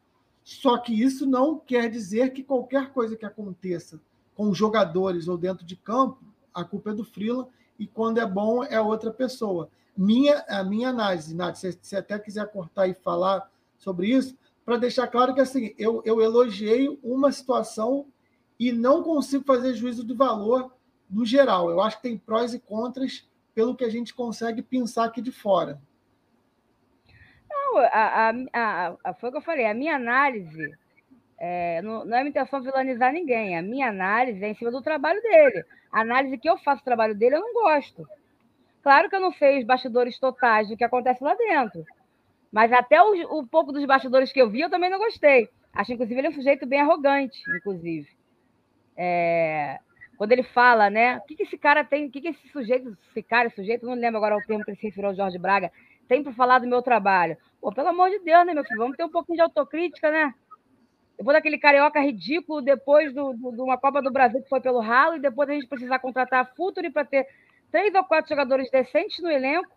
Só que isso não quer dizer que qualquer coisa que aconteça com jogadores ou dentro de campo, a culpa é do Freeland e quando é bom é outra pessoa. Minha, a minha análise, Nath, se você até quiser cortar e falar sobre isso, para deixar claro que assim, eu, eu elogiei uma situação e não consigo fazer juízo de valor no geral. Eu acho que tem prós e contras pelo que a gente consegue pensar aqui de fora. Não, a, a, a, foi o que eu falei, a minha análise é, não, não, é minha intenção vilanizar ninguém. A minha análise é em cima do trabalho dele. A análise que eu faço do trabalho dele, eu não gosto. Claro que eu não sei os bastidores totais do que acontece lá dentro. Mas até o, o pouco dos bastidores que eu vi, eu também não gostei. Acho, inclusive, ele é um sujeito bem arrogante, inclusive. É, quando ele fala, né? O que, que esse cara tem, o que, que esse sujeito, esse cara, esse sujeito, não lembro agora o termo que ele se referiu ao Jorge Braga, tem para falar do meu trabalho. Pô, pelo amor de Deus, né, meu filho? Vamos ter um pouquinho de autocrítica, né? Depois daquele carioca ridículo, depois de uma Copa do Brasil que foi pelo ralo, e depois a gente precisar contratar a Futuri para ter três ou quatro jogadores decentes no elenco,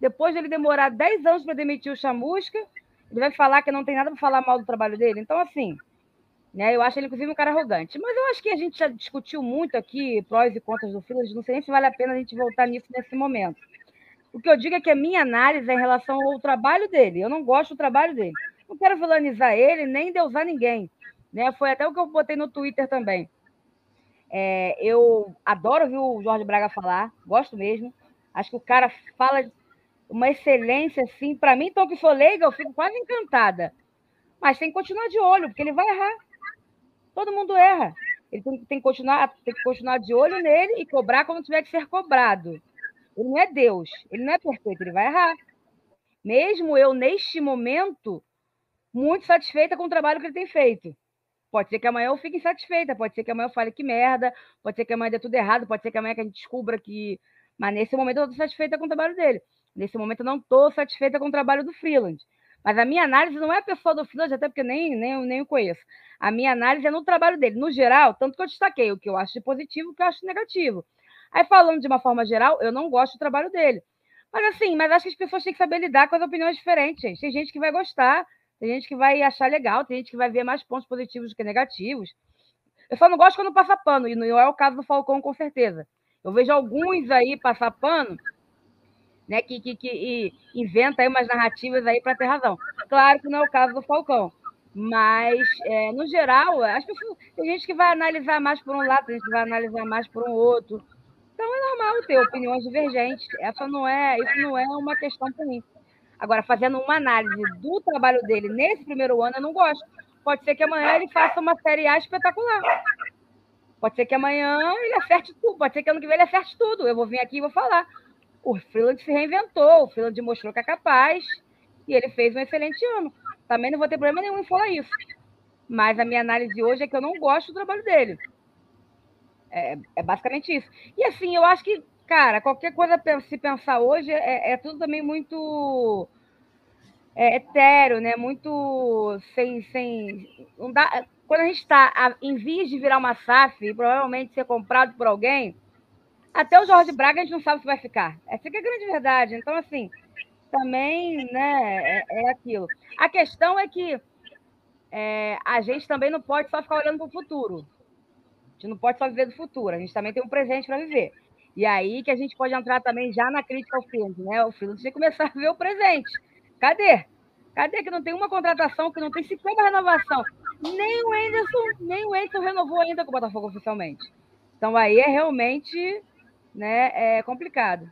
depois dele demorar 10 anos para demitir o Chamusca, ele vai falar que não tem nada para falar mal do trabalho dele. Então, assim, né, eu acho ele, inclusive, um cara arrogante. Mas eu acho que a gente já discutiu muito aqui prós e contras do Filas, não sei nem se vale a pena a gente voltar nisso nesse momento. O que eu digo é que a minha análise é em relação ao trabalho dele. Eu não gosto do trabalho dele. Não quero vilanizar ele, nem deusar ninguém. Né? Foi até o que eu botei no Twitter também. É, eu adoro ouvir o Jorge Braga falar, gosto mesmo. Acho que o cara fala uma excelência, assim. Para mim, então, que sou leiga, eu fico quase encantada. Mas tem que continuar de olho, porque ele vai errar. Todo mundo erra. Ele tem, tem, que continuar, tem que continuar de olho nele e cobrar quando tiver que ser cobrado. Ele não é Deus, ele não é perfeito, ele vai errar. Mesmo eu, neste momento, muito satisfeita com o trabalho que ele tem feito. Pode ser que amanhã eu fique insatisfeita, pode ser que amanhã eu fale que merda, pode ser que amanhã dê tudo errado, pode ser que amanhã que a gente descubra que. Mas nesse momento eu estou satisfeita com o trabalho dele. Nesse momento eu não estou satisfeita com o trabalho do Freeland. Mas a minha análise não é a pessoa do Freeland, até porque nem, nem, nem o conheço. A minha análise é no trabalho dele. No geral, tanto que eu destaquei o que eu acho de positivo e o que eu acho de negativo. Aí, falando de uma forma geral, eu não gosto do trabalho dele. Mas assim, mas acho que as pessoas têm que saber lidar com as opiniões diferentes, gente. Tem gente que vai gostar, tem gente que vai achar legal, tem gente que vai ver mais pontos positivos do que negativos. Eu só não gosto quando passa pano, e não é o caso do Falcão, com certeza. Eu vejo alguns aí passar pano, né, que, que, que inventa aí umas narrativas aí para ter razão. Claro que não é o caso do Falcão. Mas, é, no geral, as pessoas, tem gente que vai analisar mais por um lado, tem gente que vai analisar mais por um outro. Então é normal ter opiniões divergentes. Essa não é, isso não é uma questão ruim. Agora, fazendo uma análise do trabalho dele nesse primeiro ano, eu não gosto. Pode ser que amanhã ele faça uma Série A espetacular. Pode ser que amanhã ele acerte tudo. Pode ser que ano que vem ele acerte tudo. Eu vou vir aqui e vou falar. O Freeland se reinventou. O Freeland mostrou que é capaz. E ele fez um excelente ano. Também não vou ter problema nenhum em falar isso. Mas a minha análise hoje é que eu não gosto do trabalho dele. É, é basicamente isso. E assim, eu acho que Cara, qualquer coisa se pensar hoje é, é tudo também muito é, etéreo, né? Muito sem. sem não dá, quando a gente está em vias de virar uma SAF e provavelmente ser comprado por alguém, até o Jorge Braga a gente não sabe se vai ficar. Essa é a grande verdade. Então, assim, também né, é, é aquilo. A questão é que é, a gente também não pode só ficar olhando para o futuro. A gente não pode só viver do futuro, a gente também tem um presente para viver. E aí que a gente pode entrar também já na crítica ao Field, né? O Field tem que começar a ver o presente. Cadê? Cadê que não tem uma contratação, que não tem sequer uma renovação? Nem o Anderson, nem o Anderson renovou ainda com o Botafogo oficialmente. Então aí é realmente né, é complicado.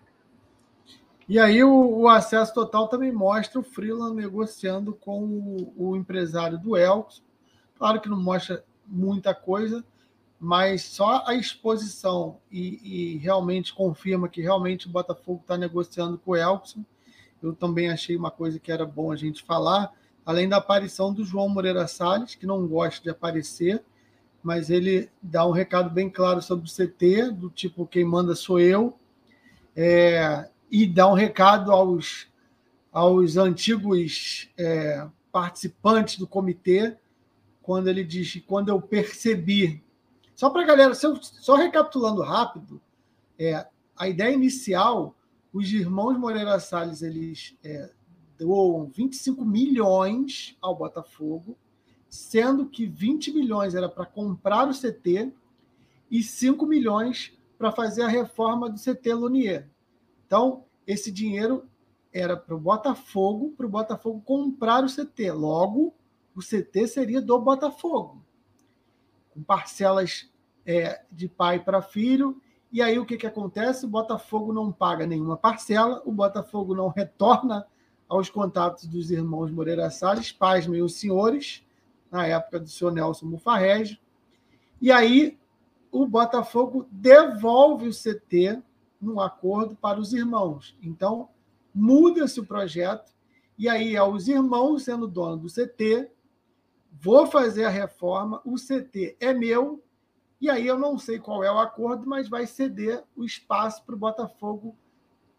E aí o, o, acesso total também mostra o Freeland negociando com o, o empresário do Elks. Claro que não mostra muita coisa, mas só a exposição e, e, realmente confirma que realmente o Botafogo está negociando com o Elkson. Eu também achei uma coisa que era bom a gente falar, além da aparição do João Moreira Salles, que não gosta de aparecer, mas ele dá um recado bem claro sobre o CT, do tipo quem manda sou eu, é, e dá um recado aos, aos antigos é, participantes do comitê, quando ele diz que quando eu percebi só para a galera, só recapitulando rápido, é, a ideia inicial, os irmãos Moreira Salles, eles é, doam 25 milhões ao Botafogo, sendo que 20 milhões era para comprar o CT e 5 milhões para fazer a reforma do CT Lunier. Então, esse dinheiro era para o Botafogo, para o Botafogo comprar o CT. Logo, o CT seria do Botafogo, com parcelas é, de pai para filho. E aí o que, que acontece? O Botafogo não paga nenhuma parcela, o Botafogo não retorna aos contatos dos irmãos Moreira Salles, pais meus senhores, na época do senhor Nelson Mufarrege. E aí o Botafogo devolve o CT num acordo para os irmãos. Então, muda-se o projeto, e aí é os irmãos sendo dono do CT, vou fazer a reforma, o CT é meu, e aí eu não sei qual é o acordo, mas vai ceder o espaço para o Botafogo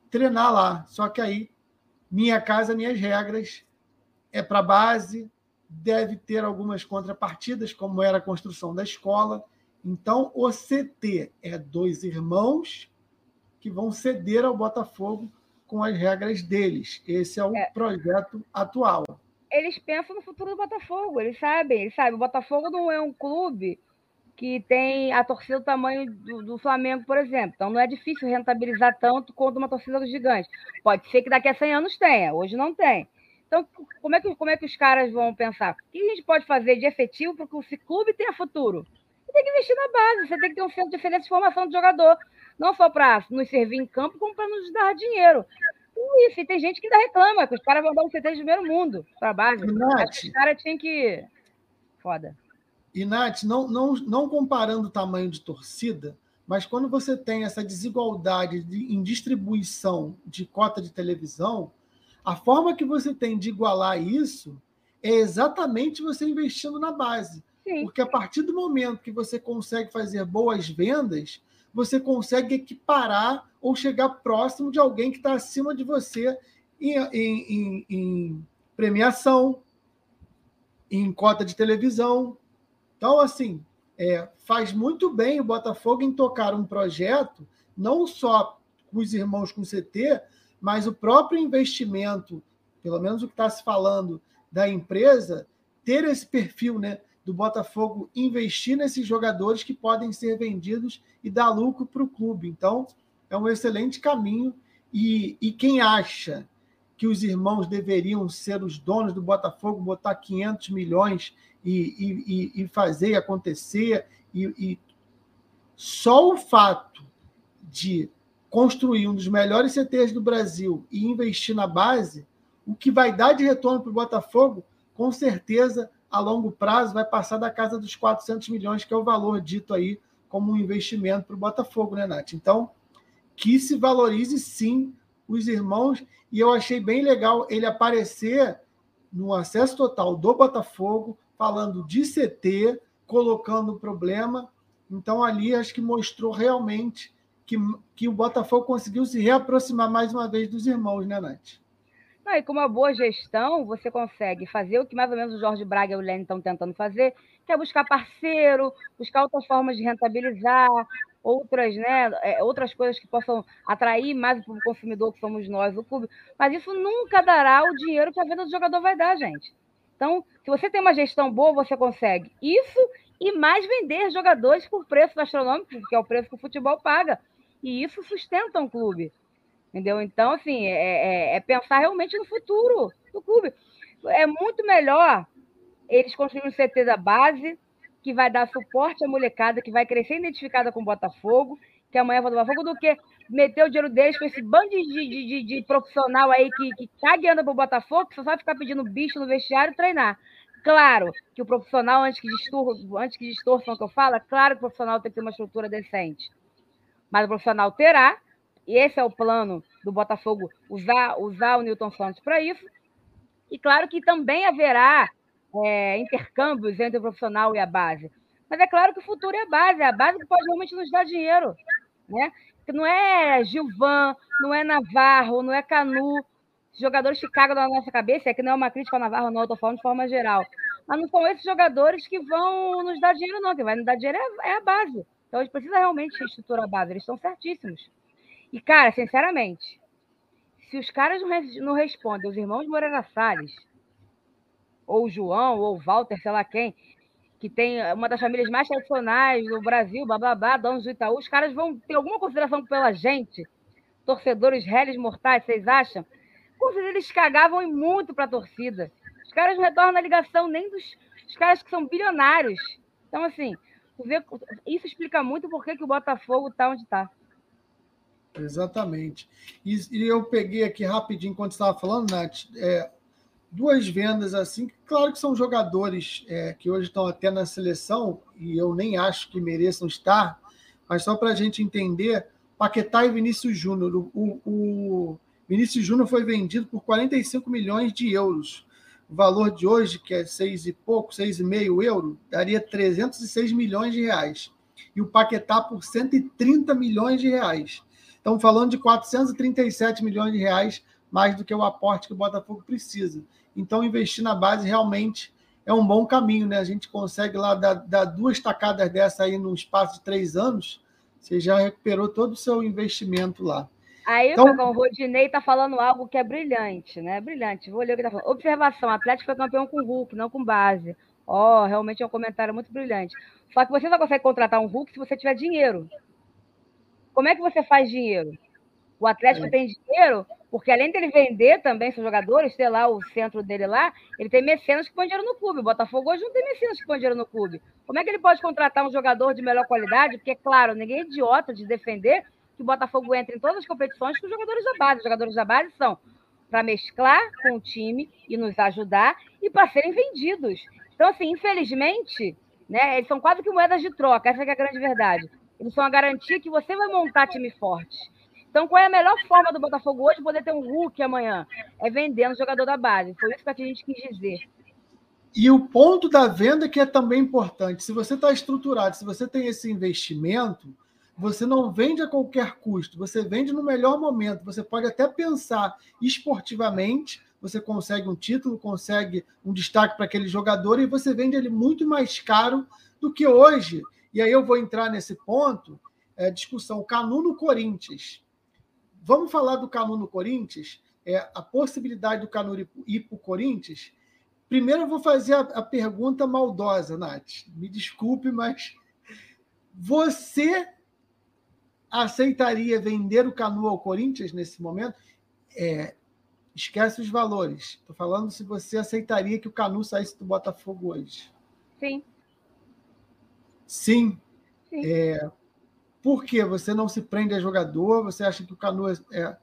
treinar lá. Só que aí, minha casa, minhas regras, é para base, deve ter algumas contrapartidas, como era a construção da escola. Então, o CT é dois irmãos que vão ceder ao Botafogo com as regras deles. Esse é o é. projeto atual. Eles pensam no futuro do Botafogo, eles sabem, eles sabem. O Botafogo não é um clube que tem a torcida do tamanho do, do, Flamengo, por exemplo. Então não é difícil rentabilizar tanto quanto uma torcida do gigante. Pode ser que daqui a 100 anos tenha, hoje não tem. Então, como é que, como é que os caras vão pensar? O que a gente pode fazer de efetivo para que o clube tenha futuro? Você tem que investir na base, você tem que ter um centro de excelência de formação de jogador não só para nos servir em campo, como para nos dar dinheiro. Isso, e tem gente que ainda reclama, que os caras vão dar um CT de primeiro mundo para base. Os caras tinham que. Foda. E, Nath, não, não, não comparando o tamanho de torcida, mas quando você tem essa desigualdade de, em distribuição de cota de televisão, a forma que você tem de igualar isso é exatamente você investindo na base. Sim. Porque a partir do momento que você consegue fazer boas vendas, você consegue equiparar ou chegar próximo de alguém que está acima de você em, em, em, em, premiação, em cota de televisão. Então, assim, é, faz muito bem o Botafogo em tocar um projeto, não só com os irmãos com CT, mas o próprio investimento, pelo menos o que está se falando da empresa, ter esse perfil, né? do Botafogo investir nesses jogadores que podem ser vendidos e dar lucro para o clube. Então, é um excelente caminho. E, e quem acha que os irmãos deveriam ser os donos do Botafogo, botar 500 milhões e, e, e fazer acontecer, e, e só o fato de construir um dos melhores CTs do Brasil e investir na base, o que vai dar de retorno para o Botafogo, com certeza a longo prazo vai passar da casa dos 400 milhões, que é o valor dito aí como um investimento para o Botafogo, né, Nath? Então, que se valorize sim os irmãos, e eu achei bem legal ele aparecer no acesso total do Botafogo, falando de CT, colocando o problema. Então, ali acho que mostrou realmente que, que o Botafogo conseguiu se reaproximar mais uma vez dos irmãos, né, Nath? Não, e com uma boa gestão, você consegue fazer o que mais ou menos o Jorge Braga e o Lênin estão tentando fazer, que é buscar parceiro, buscar outras formas de rentabilizar, outras, né, é, outras coisas que possam atrair mais o consumidor, que somos nós, o clube. Mas isso nunca dará o dinheiro que a venda do jogador vai dar, gente. Então, se você tem uma gestão boa, você consegue isso e mais vender jogadores por preço astronômico, que é o preço que o futebol paga. E isso sustenta um clube. Entendeu? Então, assim, é, é, é, pensar realmente no futuro do clube. É muito melhor eles construírem um CT da base, que vai dar suporte à molecada, que vai crescer identificada com o Botafogo, que amanhã vai do Botafogo, do que meter o dinheiro deles com esse bando de, de, de, de profissional aí que, que caga e anda pro Botafogo, que só sabe ficar pedindo bicho no vestiário e treinar. Claro que o profissional, antes que, distor antes que distorçam o que eu falo, é claro que o profissional tem que ter uma estrutura decente. Mas o profissional terá, e esse é o plano do Botafogo, usar, usar o Newton Santos para isso. E claro que também haverá é, intercâmbios entre o profissional e a base. Mas é claro que o futuro é a base, é a base que pode realmente nos dar dinheiro. Né? Não é Gilvan, não é Navarro, não é Canu, jogadores que cagam na nossa cabeça, é que não é uma crítica ao Navarro, não, estou falando de forma geral. Mas não são esses jogadores que vão nos dar dinheiro, não. Quem vai nos dar dinheiro é, é a base. Então a gente precisa realmente reestruturar a base, eles estão certíssimos. E, cara, sinceramente, se os caras não, respondem, os irmãos Moreira Salles, ou o João, ou o Walter, sei lá quem, que tem uma das famílias mais tradicionais do Brasil, bababá, donos do Itaú, os caras vão ter alguma consideração pela gente? Torcedores réis mortais, vocês acham? Com eles cagavam muito para a torcida. Os caras não retornam a ligação nem dos, dos caras que são bilionários. Então, assim, vê, isso explica muito por que o Botafogo está onde está. Exatamente. E, e, eu peguei aqui rapidinho, enquanto estava falando, Nath, é, duas vendas assim, claro que são jogadores é, que hoje estão até na seleção, e eu nem acho que mereçam estar, mas só para a gente entender, Paquetá e Vinícius Júnior. O, o Vinícius Júnior foi vendido por 45 milhões de euros. Valor de hoje, que é seis e pouco, seis e meio euro, daria 306 milhões de reais. E o Paquetá por 130 milhões de reais. Estamos falando de 437 milhões de reais, mais do que o aporte que o Botafogo precisa. Então, investir na base realmente é um bom caminho, né? A gente consegue lá dar, dar duas tacadas dessa aí num espaço de três anos, você já recuperou todo o seu investimento lá. Aí, então, o Rodinei está falando algo que é brilhante, né? Brilhante. Vou ler o que está falando. Observação: Atlético foi campeão com Hulk, não com base. Ó, oh, realmente é um comentário muito brilhante. Só que você só consegue contratar um Hulk se você tiver dinheiro. Como é que você faz dinheiro? O Atlético é. tem dinheiro porque além dele vender também seus jogadores, ter lá o centro dele lá, ele tem mecenas que põem dinheiro no clube. O Botafogo hoje não tem mecenas que põem dinheiro no clube. Como é que ele pode contratar um jogador de melhor qualidade? Porque, claro, ninguém é idiota de defender que o Botafogo entre em todas as competições com os jogadores da base. Os jogadores da base são para mesclar com o time e nos ajudar e para serem vendidos. Então, assim, infelizmente, né, eles são quase que moedas de troca, essa é a grande verdade. Eles são a garantia que você vai montar time forte. Então, qual é a melhor forma do Botafogo hoje poder ter um Hulk amanhã? É vendendo o jogador da base. Foi isso que a gente quis dizer. E o ponto da venda que é também importante. Se você está estruturado, se você tem esse investimento, você não vende a qualquer custo, você vende no melhor momento. Você pode até pensar esportivamente, você consegue um título, consegue um destaque para aquele jogador e você vende ele muito mais caro do que hoje e aí eu vou entrar nesse ponto, é, discussão Canu no Corinthians. Vamos falar do Canu no Corinthians? É, a possibilidade do Canu ir para o Corinthians? Primeiro eu vou fazer a, a pergunta maldosa, Nath. Me desculpe, mas você aceitaria vender o Canu ao Corinthians nesse momento? É, esquece os valores. Estou falando se você aceitaria que o Canu saísse do Botafogo hoje. Sim. Sim. Sim. É, por que você não se prende a jogador? Você acha que o Canu é, é,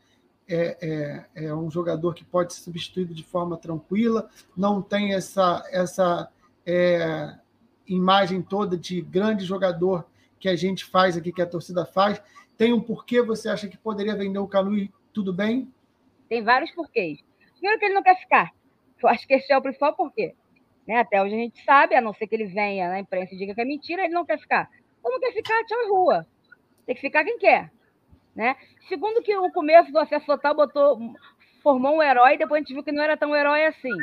é, é, um jogador que pode ser substituído de forma tranquila? Não tem essa, essa é, imagem toda de grande jogador que a gente faz aqui, que a torcida faz? Tem um porquê você acha que poderia vender o Canu e tudo bem? Tem vários porquês. Primeiro que ele não quer ficar. Eu acho que esse é o principal porquê. Né? Até hoje a gente sabe, a não ser que ele venha na imprensa e diga que é mentira, ele não quer ficar. Ou não quer ficar, tchau, rua. Tem que ficar quem quer. Né? Segundo que o começo do acesso total botou, formou um herói, depois a gente viu que não era tão herói assim.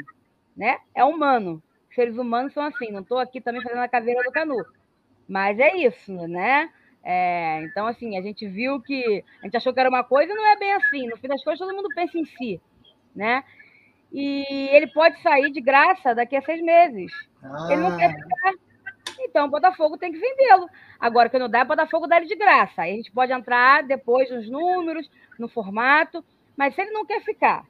Né? É humano. Seres humanos são assim. Não estou aqui também fazendo a caveira do canu. Mas é isso, né? É, então, assim, a gente viu que. A gente achou que era uma coisa e não é bem assim. No fim das contas, todo mundo pensa em si. Né? e ele pode sair de graça daqui a seis meses. Ah. Ele não quer ficar. Então, o Botafogo tem que vendê-lo. Agora, que não dá, o Botafogo dá ele de graça. Aí a gente pode entrar depois nos números, no formato, mas se ele não quer ficar,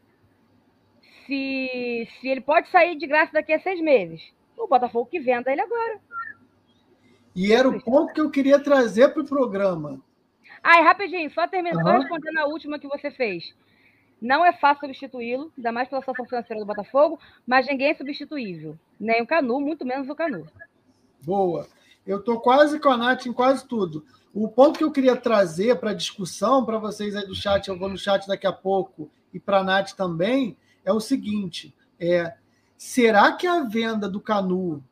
se, se ele pode sair de graça daqui a seis meses, o Botafogo que venda ele agora. E era o ponto que eu queria trazer para o programa. Ah, rapidinho, só terminando, uhum. respondendo a última que você fez. Não é fácil substituí-lo, ainda mais pela situação financeira do Botafogo, mas ninguém é substituível. Nem o Canu, muito menos o Canu. Boa. Eu estou quase com a Nath em quase tudo. O ponto que eu queria trazer para discussão, para vocês aí do chat, eu vou no chat daqui a pouco, e para a Nath também, é o seguinte: é, será que a venda do Canu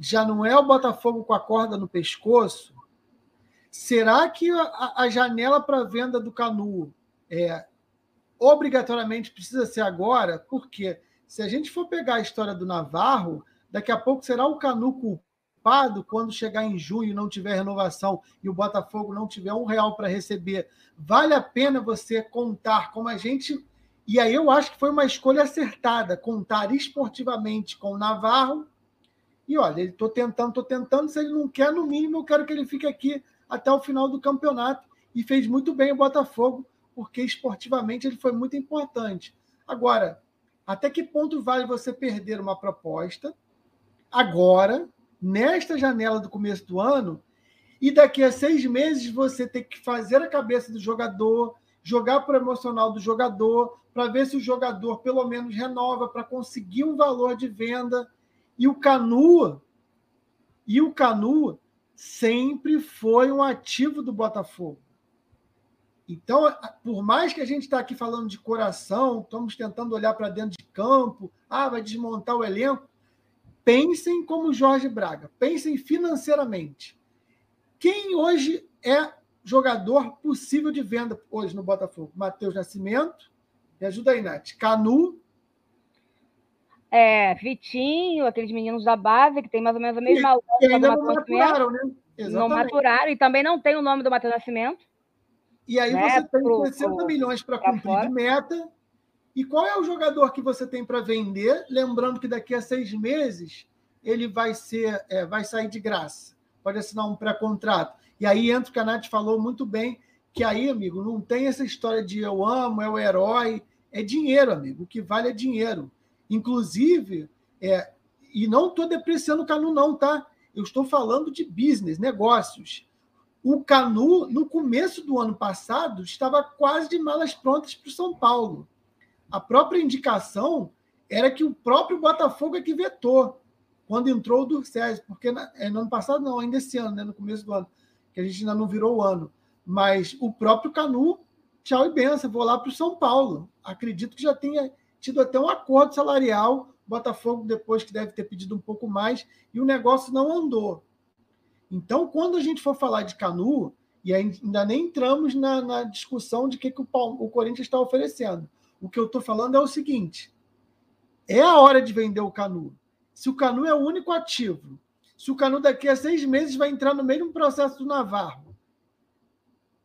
já não é o Botafogo com a corda no pescoço? Será que a, a janela para venda do Canu é, obrigatoriamente precisa ser agora, porque se a gente for pegar a história do Navarro, daqui a pouco será o Canu culpado quando chegar em junho e não tiver renovação e o Botafogo não tiver um real para receber. Vale a pena você contar como a gente E aí eu acho que foi uma escolha acertada, contar esportivamente com o Navarro. E olha, ele estou tentando, estou tentando. Se ele não quer, no mínimo, eu quero que ele fique aqui até o final do campeonato. E fez muito bem o Botafogo, porque esportivamente ele foi muito importante. Agora, até que ponto vale você perder uma proposta agora, nesta janela do começo do ano, e daqui a seis meses você ter que fazer a cabeça do jogador, jogar para o emocional do jogador, para ver se o jogador pelo menos renova para conseguir um valor de venda. E o Canu, e o Canu sempre foi um ativo do Botafogo. Então, por mais que a gente está aqui falando de coração, estamos tentando olhar para dentro de campo, ah, vai desmontar o elenco, pensem como Jorge Braga, pensem financeiramente. Quem hoje é jogador possível de venda hoje no Botafogo? Matheus Nascimento, me ajuda aí, Nath. Canu. É, Vitinho, aqueles meninos da base, que tem mais ou menos a mesma ainda não maturaram, né? Exatamente. Não maturaram, e também não tem o nome do Matheus Nascimento. E aí né? você tem pro, 60 pro, milhões para cumprir fora. de meta. E qual é o jogador que você tem para vender? Lembrando que daqui a seis meses ele vai ser, é, vai sair de graça. Pode assinar um pré-contrato. E aí entra o que a Nath falou muito bem, que aí, amigo, não tem essa história de eu amo, é o herói. É dinheiro, amigo. O que vale é dinheiro. Inclusive, é, e não estou depreciando o Canu, não, tá? Eu estou falando de business, negócios. O Canu, no começo do ano passado, estava quase de malas prontas para o São Paulo. A própria indicação era que o próprio Botafogo é que vetou quando entrou o Durcés, porque na, é, no ano passado, não, ainda esse ano, né, no começo do ano, que a gente ainda não virou o ano. Mas o próprio Canu, tchau e benção, vou lá para o São Paulo. Acredito que já tenha tido até um acordo salarial, Botafogo depois que deve ter pedido um pouco mais, e o negócio não andou. Então, quando a gente for falar de Canu, e ainda nem entramos na, na discussão de que, que o, o Corinthians está oferecendo. O que eu estou falando é o seguinte: é a hora de vender o Canu. Se o Canu é o único ativo, se o Canu daqui a seis meses vai entrar no mesmo processo do Navarro,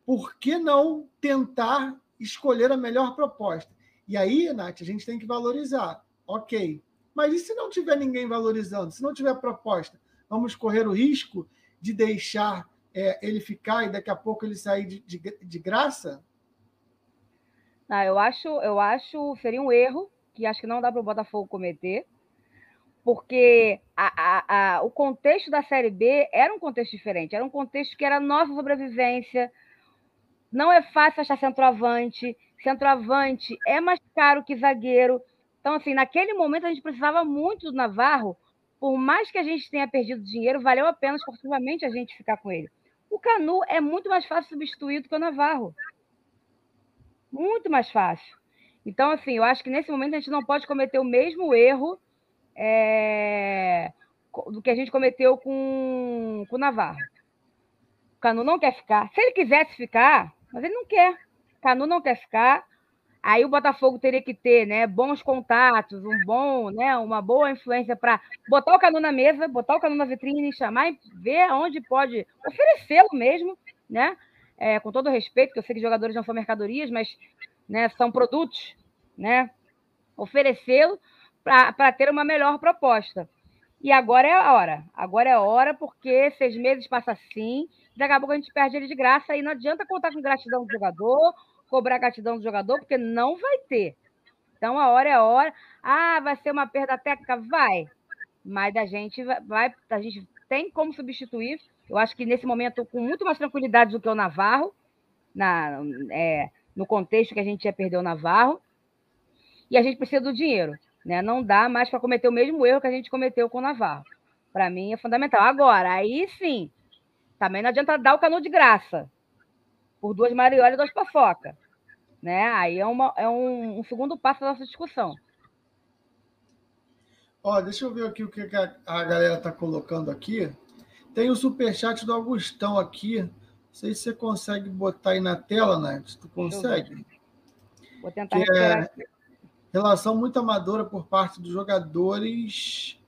por que não tentar escolher a melhor proposta? E aí, Nath, a gente tem que valorizar. Ok. Mas e se não tiver ninguém valorizando? Se não tiver proposta, vamos correr o risco de deixar é, ele ficar e daqui a pouco ele sair de, de, de graça? Não, eu acho, eu acho seria um erro que acho que não dá para o Botafogo cometer, porque a, a, a, o contexto da Série B era um contexto diferente, era um contexto que era nossa sobrevivência. Não é fácil achar centroavante, centroavante é mais caro que zagueiro. Então, assim, naquele momento a gente precisava muito do Navarro por mais que a gente tenha perdido dinheiro, valeu a pena esportivamente a gente ficar com ele. O Canu é muito mais fácil substituir do que o Navarro. Muito mais fácil. Então, assim, eu acho que nesse momento a gente não pode cometer o mesmo erro é, do que a gente cometeu com, com o Navarro. O Canu não quer ficar. Se ele quisesse ficar, mas ele não quer. Canu não quer ficar. Aí o Botafogo teria que ter, né, bons contatos, um bom, né, uma boa influência para botar o Canu na mesa, botar o Canu na vitrine, chamar e ver onde pode oferecê-lo mesmo, né? É, com todo respeito, que eu sei que jogadores não são mercadorias, mas né, são produtos, né? Oferecê-lo para ter uma melhor proposta. E agora é a hora. Agora é a hora, porque seis meses passa assim, daqui a pouco a gente perde ele de graça e não adianta contar com gratidão do jogador cobrar gratidão do jogador, porque não vai ter. Então, a hora é a hora. Ah, vai ser uma perda técnica? Vai. Mas a gente vai, a gente tem como substituir. Eu acho que nesse momento, com muito mais tranquilidade do que o Navarro, na, é, no contexto que a gente ia perder o Navarro. E a gente precisa do dinheiro. Né? Não dá mais para cometer o mesmo erro que a gente cometeu com o Navarro. Para mim é fundamental. Agora, aí sim, também não adianta dar o cano de graça por duas mariolas e duas paçoca. Né? Aí é, uma, é um, um segundo passo da nossa discussão. Ó, deixa eu ver aqui o que a, a galera está colocando aqui. Tem o superchat do Augustão aqui. Não sei se você consegue botar aí na tela, Nath. Tu consegue? Vou tentar que é relação muito amadora por parte dos jogadores,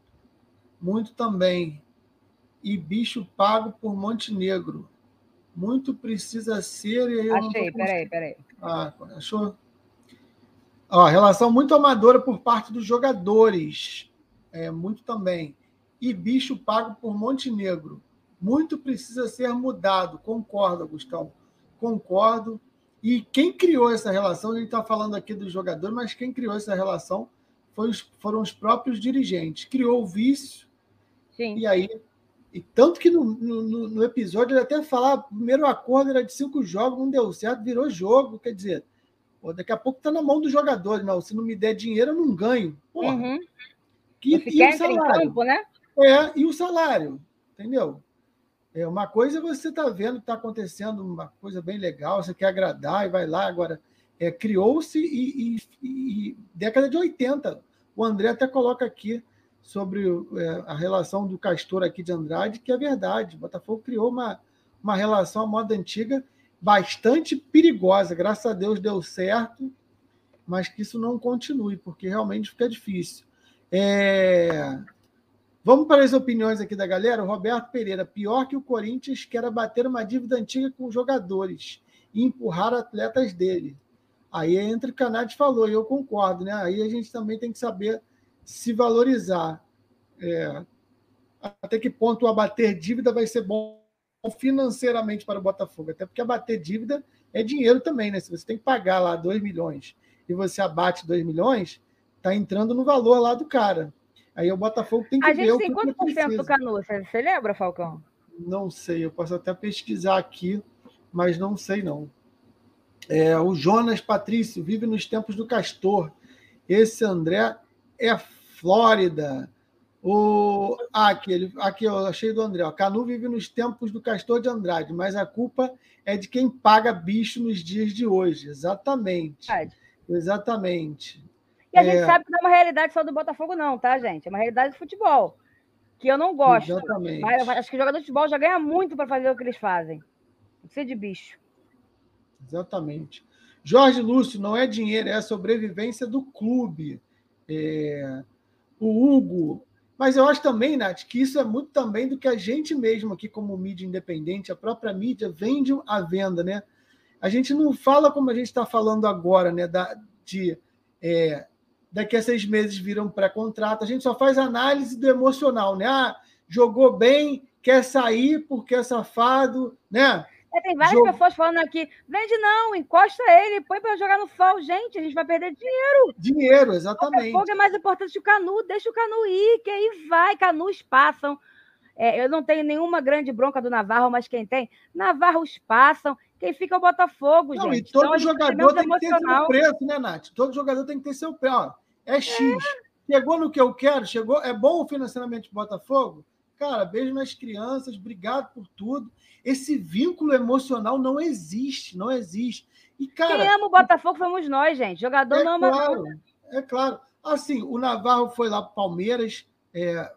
muito também. E bicho pago por Montenegro. Muito precisa ser. E Achei, peraí, peraí. Ah, achou? Ó, relação muito amadora por parte dos jogadores. É, muito também. E bicho pago por Montenegro. Muito precisa ser mudado. Concordo, Gustavo. Concordo. E quem criou essa relação, a gente está falando aqui dos jogadores, mas quem criou essa relação os, foram os próprios dirigentes. Criou o vício. Sim. E aí. E tanto que no, no, no episódio ele até falava: o primeiro acordo era de cinco jogos, não deu certo, virou jogo. Quer dizer, pô, daqui a pouco está na mão dos jogadores. Não, se não me der dinheiro, eu não ganho. Porra. Uhum. Que, e o salário? Campo, né? É, e o salário, entendeu? É, uma coisa é você está vendo está acontecendo uma coisa bem legal, você quer agradar e vai lá. Agora, é, criou-se e, e, e, década de 80. O André até coloca aqui sobre é, a relação do Castor aqui de Andrade, que é verdade. Botafogo criou uma, uma relação à moda antiga bastante perigosa. Graças a Deus deu certo, mas que isso não continue, porque realmente fica difícil. É... Vamos para as opiniões aqui da galera. O Roberto Pereira, pior que o Corinthians, que era bater uma dívida antiga com os jogadores e empurrar atletas dele. Aí entra o que a Nath falou, e eu concordo, né? Aí a gente também tem que saber se valorizar. É... até que ponto o abater dívida vai ser bom financeiramente para o Botafogo. Até porque abater dívida é dinheiro também, né? Se você tem que pagar lá 2 milhões e você abate 2 milhões, está entrando no valor lá do cara. Aí o Botafogo tem que a ver. A gente tem quanto por cento do Canu? Você lembra, Falcão? Não sei, eu posso até pesquisar aqui, mas não sei não. É, o Jonas Patrício vive nos tempos do Castor. Esse André é Flórida. O, ah, aqui, ele, aqui eu achei do André. Ó. Canu vive nos tempos do Castor de Andrade, mas a culpa é de quem paga bicho nos dias de hoje. Exatamente. Exatamente. E a gente é. sabe que não é uma realidade só do Botafogo, não, tá, gente? É uma realidade do futebol. Que eu não gosto. Exatamente. Mas acho que o jogador de futebol já ganha muito para fazer o que eles fazem. Não ser de bicho. Exatamente. Jorge Lúcio, não é dinheiro, é a sobrevivência do clube. É... O Hugo. Mas eu acho também, Nath, que isso é muito também do que a gente mesmo aqui, como mídia independente, a própria mídia vende à venda, né? A gente não fala como a gente está falando agora, né? Da, de é, daqui a seis meses viram pré-contrato. A gente só faz análise do emocional, né? Ah, jogou bem, quer sair porque é safado, né? É, tem várias Jog... pessoas falando aqui, vende não, encosta ele, põe para jogar no sol. Gente, a gente vai perder dinheiro. Dinheiro, exatamente. O é mais importante que o Canu, deixa o Canu ir, que aí vai, Canus passam. É, eu não tenho nenhuma grande bronca do Navarro, mas quem tem, Navarros passam, quem fica é o Botafogo, não, gente. E todo então, jogador tem que ter seu preço, né, Nath? Todo jogador tem que ter seu preço. Ó, é X. É. Chegou no que eu quero, chegou. É bom o financiamento do Botafogo? Cara, beijo nas crianças, obrigado por tudo. Esse vínculo emocional não existe, não existe. E, cara, Quem ama o Botafogo somos nós, gente. Jogador é não ama claro, É claro. Assim, o Navarro foi lá para Palmeiras, é,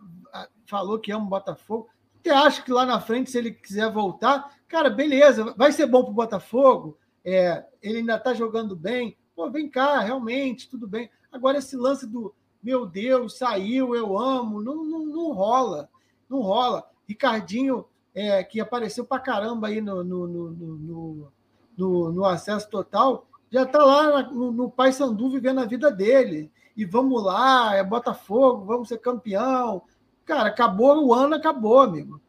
falou que ama o Botafogo. Você acha que lá na frente, se ele quiser voltar, cara, beleza, vai ser bom para o Botafogo, é, ele ainda está jogando bem, pô, vem cá, realmente, tudo bem. Agora, esse lance do meu Deus, saiu, eu amo, não, não, não rola, não rola. Ricardinho, é, que apareceu para caramba aí no, no, no, no, no acesso total, já está lá no, no Paysandu vivendo a vida dele. E vamos lá, é Botafogo, vamos ser campeão, Cara, acabou o ano, acabou, amigo.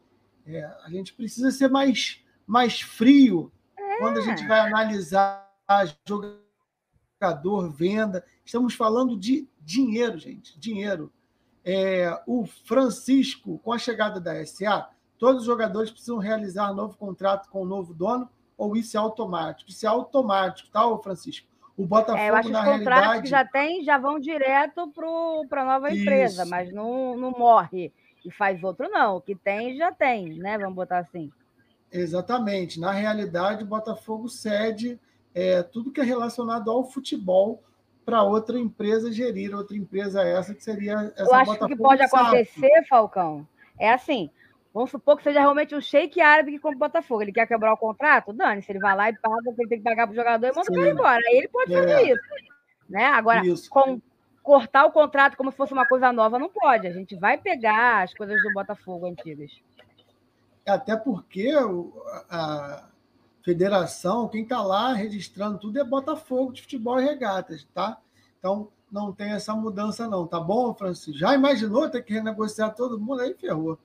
É, a gente precisa ser mais, mais frio é. quando a gente vai analisar jogador, venda. Estamos falando de dinheiro, gente, dinheiro. É, o Francisco, com a chegada da SA, todos os jogadores precisam realizar novo contrato com o novo dono ou isso é automático? Isso é automático, tá, Francisco? O Botafogo, é, eu acho que os contratos realidade... que já tem já vão direto para a nova empresa, Isso. mas não, não morre e faz outro, não. O que tem, já tem, né? Vamos botar assim. Exatamente. Na realidade, o Botafogo cede é, tudo que é relacionado ao futebol para outra empresa gerir, outra empresa essa que seria essa Eu acho Botafogo que pode acontecer, Falcão, é assim, Vamos supor que seja realmente um shake árabe que compra o Botafogo. Ele quer quebrar o contrato? Dane-se, ele vai lá e paga o que ele tem que pagar para o jogador e manda o cara embora. Aí ele pode fazer é. isso. Né? Agora, isso. com, cortar o contrato como se fosse uma coisa nova, não pode. A gente vai pegar as coisas do Botafogo antigas. Até porque a federação, quem está lá registrando tudo é Botafogo de futebol e regatas, tá? Então, não tem essa mudança, não, tá bom, Francisco? Já imaginou ter que renegociar todo mundo? Aí ferrou.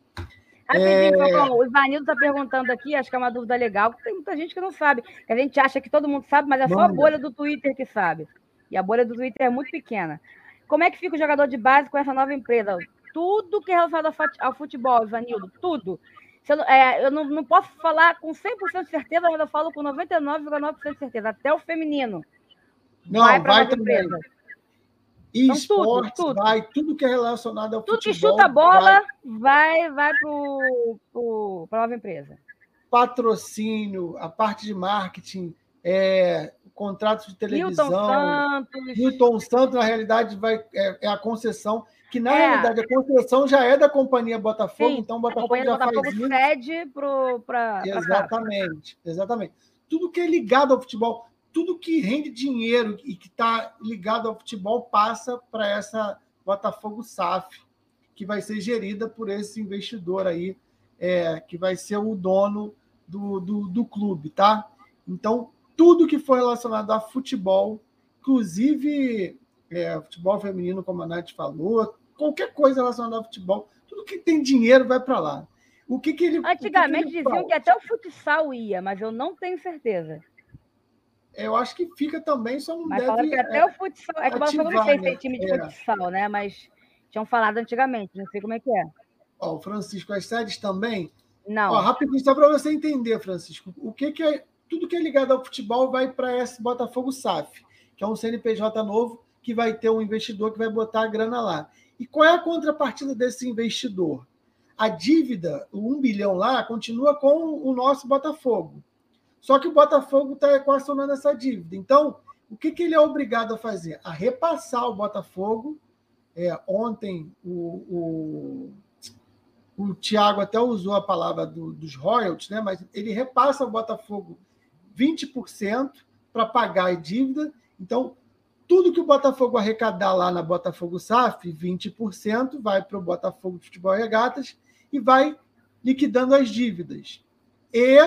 Rapidinho, é... o Ivanildo está perguntando aqui, acho que é uma dúvida legal, porque tem muita gente que não sabe. A gente acha que todo mundo sabe, mas é só a bolha do Twitter que sabe. E a bolha do Twitter é muito pequena. Como é que fica o jogador de base com essa nova empresa? Tudo que é relacionado ao futebol, Ivanildo, tudo. Eu, é, eu não, não, posso falar com 100% de certeza, mas eu falo com 99,9% de certeza, até o feminino. Não, vai, vai também. Empresa. E então, esportes, tudo, tudo. vai, tudo que é relacionado ao tudo futebol. Tudo que chuta a bola vai, vai, para a nova empresa. Patrocínio, a parte de marketing, é, contratos de televisão. Milton Santos. Milton Santos, na realidade, vai, é, é a concessão, que na é. realidade a concessão já é da companhia Botafogo, Sim, então o Botafogo a já Botafogo faz isso. cede para. Exatamente, exatamente. Tudo que é ligado ao futebol tudo que rende dinheiro e que está ligado ao futebol passa para essa Botafogo SAF, que vai ser gerida por esse investidor aí, é, que vai ser o dono do, do, do clube, tá? Então, tudo que for relacionado a futebol, inclusive é, futebol feminino, como a Nath falou, qualquer coisa relacionada ao futebol, tudo que tem dinheiro vai para lá. O que, que ele. Antigamente que, que ele diziam que até o futsal ia, mas eu não tenho certeza eu acho que fica também, só não Mas deve... que até é, o futsal... É que ativar, o não sei se tem time de é. futsal, né? Mas tinham falado antigamente, não sei como é que é. Ó, o Francisco, as sedes também... Não. Ó, rapidinho, só para você entender, Francisco. O que, que é... Tudo que é ligado ao futebol vai para esse Botafogo SAF, que é um CNPJ novo que vai ter um investidor que vai botar a grana lá. E qual é a contrapartida desse investidor? A dívida, o 1 bilhão lá, continua com o nosso Botafogo. Só que o Botafogo está equacionando essa dívida. Então, o que, que, ele é obrigado a fazer? A repassar o Botafogo. É, ontem o, o, o Tiago até usou a palavra do, dos royalties, né? mas ele repassa ao Botafogo 20% para pagar a dívida. Então, tudo que o Botafogo arrecadar lá na Botafogo SAF, 20%, vai para o Botafogo Futebol Regatas e vai liquidando as dívidas. E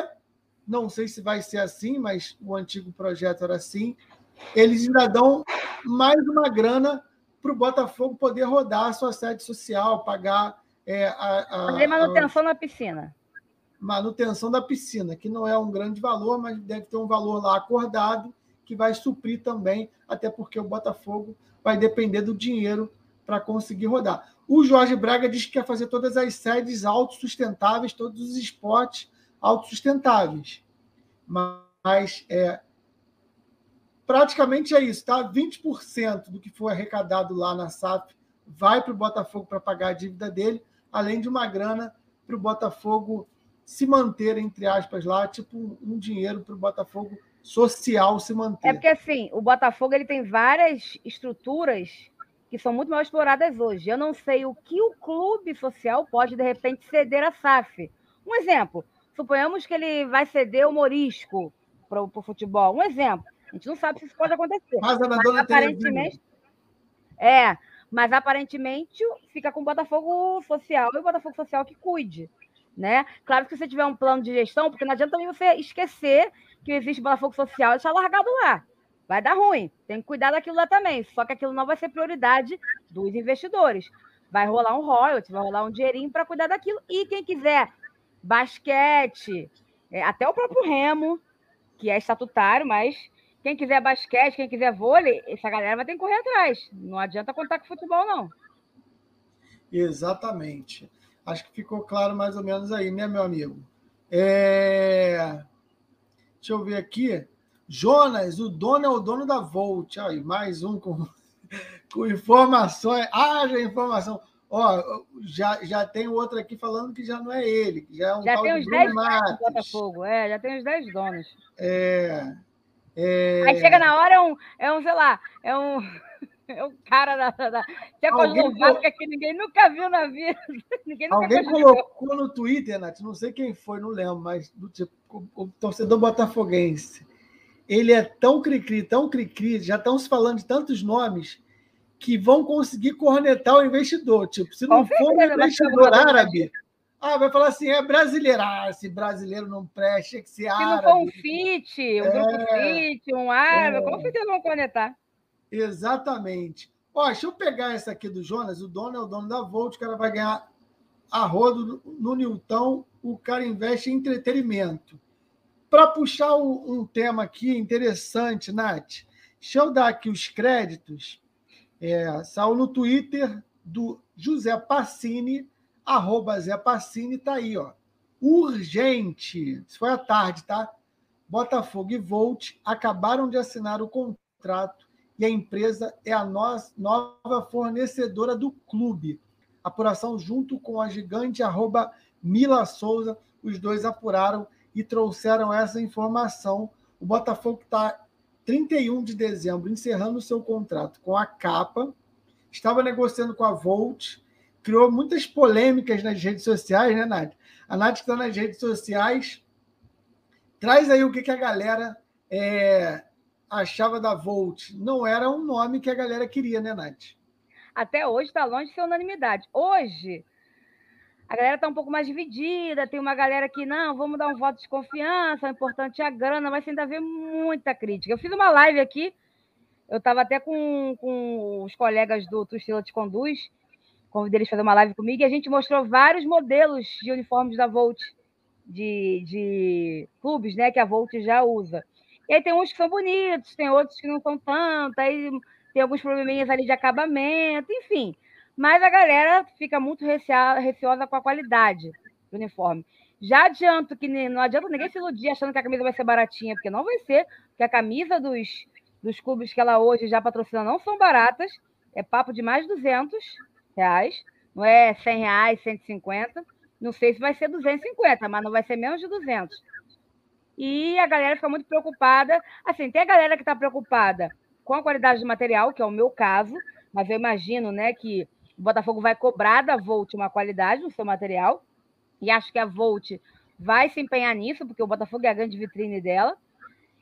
não sei se vai ser assim, mas o antigo projeto era assim. Eles ainda dão mais uma grana para o Botafogo poder rodar a sua sede social, pagar é, a, a, Fazer manutenção a, na piscina. Manutenção da piscina, que não é um grande valor, mas deve ter um valor lá acordado que vai suprir também, até porque o Botafogo vai depender do dinheiro para conseguir rodar. O Jorge Braga diz que quer fazer todas as sedes autossustentáveis, todos os esportes autossustentáveis. Mas é, praticamente é isso, tá? 20% do que foi arrecadado lá na SAF vai para o Botafogo para pagar a dívida dele, além de uma grana para o Botafogo se manter, entre aspas, lá, tipo um dinheiro para o Botafogo social se manter. É porque assim, o Botafogo ele tem várias estruturas que são muito mal exploradas hoje. Eu não sei o que o clube social pode, de repente, ceder à SAF. Um exemplo, Suponhamos que ele vai ceder o Morisco para o futebol. Um exemplo. A gente não sabe se isso pode acontecer. Mas, mas aparentemente. É, mas aparentemente fica com o Botafogo Social e o Botafogo Social que cuide. Né? Claro que se você tiver um plano de gestão, porque não adianta também você esquecer que existe Botafogo Social e deixar largado lá. Vai dar ruim. Tem que cuidar daquilo lá também. Só que aquilo não vai ser prioridade dos investidores. Vai rolar um royalty, vai rolar um dinheirinho para cuidar daquilo. E quem quiser basquete, é, até o próprio remo, que é estatutário, mas quem quiser basquete, quem quiser vôlei, essa galera vai ter que correr atrás. Não adianta contar com futebol, não. Exatamente. Acho que ficou claro mais ou menos aí, né, meu amigo? É... Deixa eu ver aqui. Jonas, o dono é o dono da Volt. Aí, mais um com, com informações. Haja informação. Ó, já, já tem outro aqui falando que já não é ele, que já é um já tem uns 10 donos Botafogo, é, já tem uns 10 donos. É, é... Aí chega na hora, é um, é um sei lá, é um, é um cara da, da Tchecoslováquia que ninguém nunca viu na vida. Alguém colocou no Twitter, Nath, não sei quem foi, não lembro, mas do tipo, o, o torcedor botafoguense. Ele é tão cri-cri, tão cri-cri, já estão se falando de tantos nomes que vão conseguir cornetar o investidor. Tipo, se não for um investidor árabe, ah, vai falar assim, é brasileiro. Ah, se brasileiro não presta, é que ser árabe. Se não for um FIT, um é, grupo FIT, um árabe, é, como que eles vão cornetar? Exatamente. Ó, deixa eu pegar essa aqui do Jonas. O dono é o dono da Volt, o cara vai ganhar a rodo no Newton, o cara investe em entretenimento. Para puxar um tema aqui interessante, Nath, deixa eu dar aqui os créditos. É, saiu no Twitter do José Passini, arroba Zé Passini, tá aí, ó. Urgente. Isso foi à tarde, tá? Botafogo e Volt acabaram de assinar o contrato e a empresa é a nova fornecedora do clube. Apuração junto com a gigante arroba Mila Souza, os dois apuraram e trouxeram essa informação. O Botafogo está 31 de dezembro encerrando o seu contrato com a Capa, estava negociando com a Volt, criou muitas polêmicas nas redes sociais, né, Nath? A Nath está nas redes sociais. Traz aí o que, que a galera é, achava da Volt não era um nome que a galera queria, né, Nath? Até hoje está longe de ser unanimidade. Hoje, a galera está um pouco mais dividida. Tem uma galera que, não, vamos dar um voto de confiança, o importante é a grana, mas ainda vê muita crítica. Eu fiz uma live aqui, eu estava até com, com os colegas do Tuxila Te Conduz, convidei eles a fazer uma live comigo, e a gente mostrou vários modelos de uniformes da Volt, de, de clubes, né, que a Volt já usa. E aí tem uns que são bonitos, tem outros que não são tanto, aí tem alguns probleminhas ali de acabamento, enfim. Mas a galera fica muito receosa com a qualidade do uniforme. Já adianto que não adianta ninguém se iludir achando que a camisa vai ser baratinha, porque não vai ser, porque a camisa dos, dos clubes que ela hoje já patrocina não são baratas, é papo de mais de 200 reais, não é 100 reais, 150, não sei se vai ser 250, mas não vai ser menos de 200 e a galera fica muito preocupada. Assim, tem a galera que está preocupada com a qualidade do material, que é o meu caso, mas eu imagino né, que o Botafogo vai cobrar da Volt uma qualidade no seu material, e acho que a Volt vai se empenhar nisso, porque o Botafogo é a grande vitrine dela.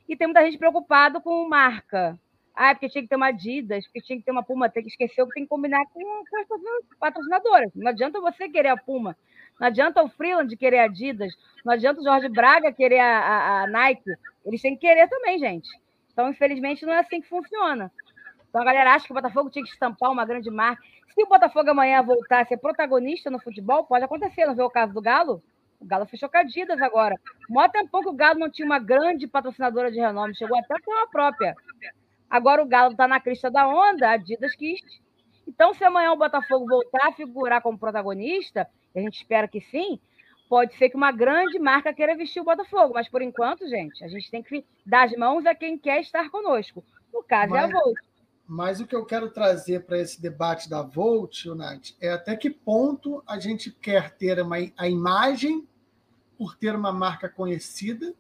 E tem muita gente preocupada com marca. Ah, é porque tinha que ter uma Adidas, porque tinha que ter uma Puma, tem que esquecer que tem que combinar com, com as patrocinadoras. Não adianta você querer a Puma não adianta o Freeland querer a Adidas, não adianta o Jorge Braga querer a, a, a Nike. Eles têm que querer também, gente. Então, infelizmente, não é assim que funciona. Então a galera acha que o Botafogo tinha que estampar uma grande marca. Se o Botafogo amanhã voltar a ser protagonista no futebol, pode acontecer. Não vê o caso do Galo? O Galo fechou com a Adidas agora. Mó tempo que o Galo não tinha uma grande patrocinadora de renome, chegou até a ter uma própria. Agora o Galo está na crista da onda, a Adidas quis. Então, se amanhã o Botafogo voltar a figurar como protagonista, a gente espera que sim, pode ser que uma grande marca queira vestir o Botafogo, mas por enquanto, gente, a gente tem que dar as mãos a quem quer estar conosco. No caso mas, é a Volt. Mas o que eu quero trazer para esse debate da Volt, Nath, é até que ponto a gente quer ter uma, a imagem por ter uma marca conhecida,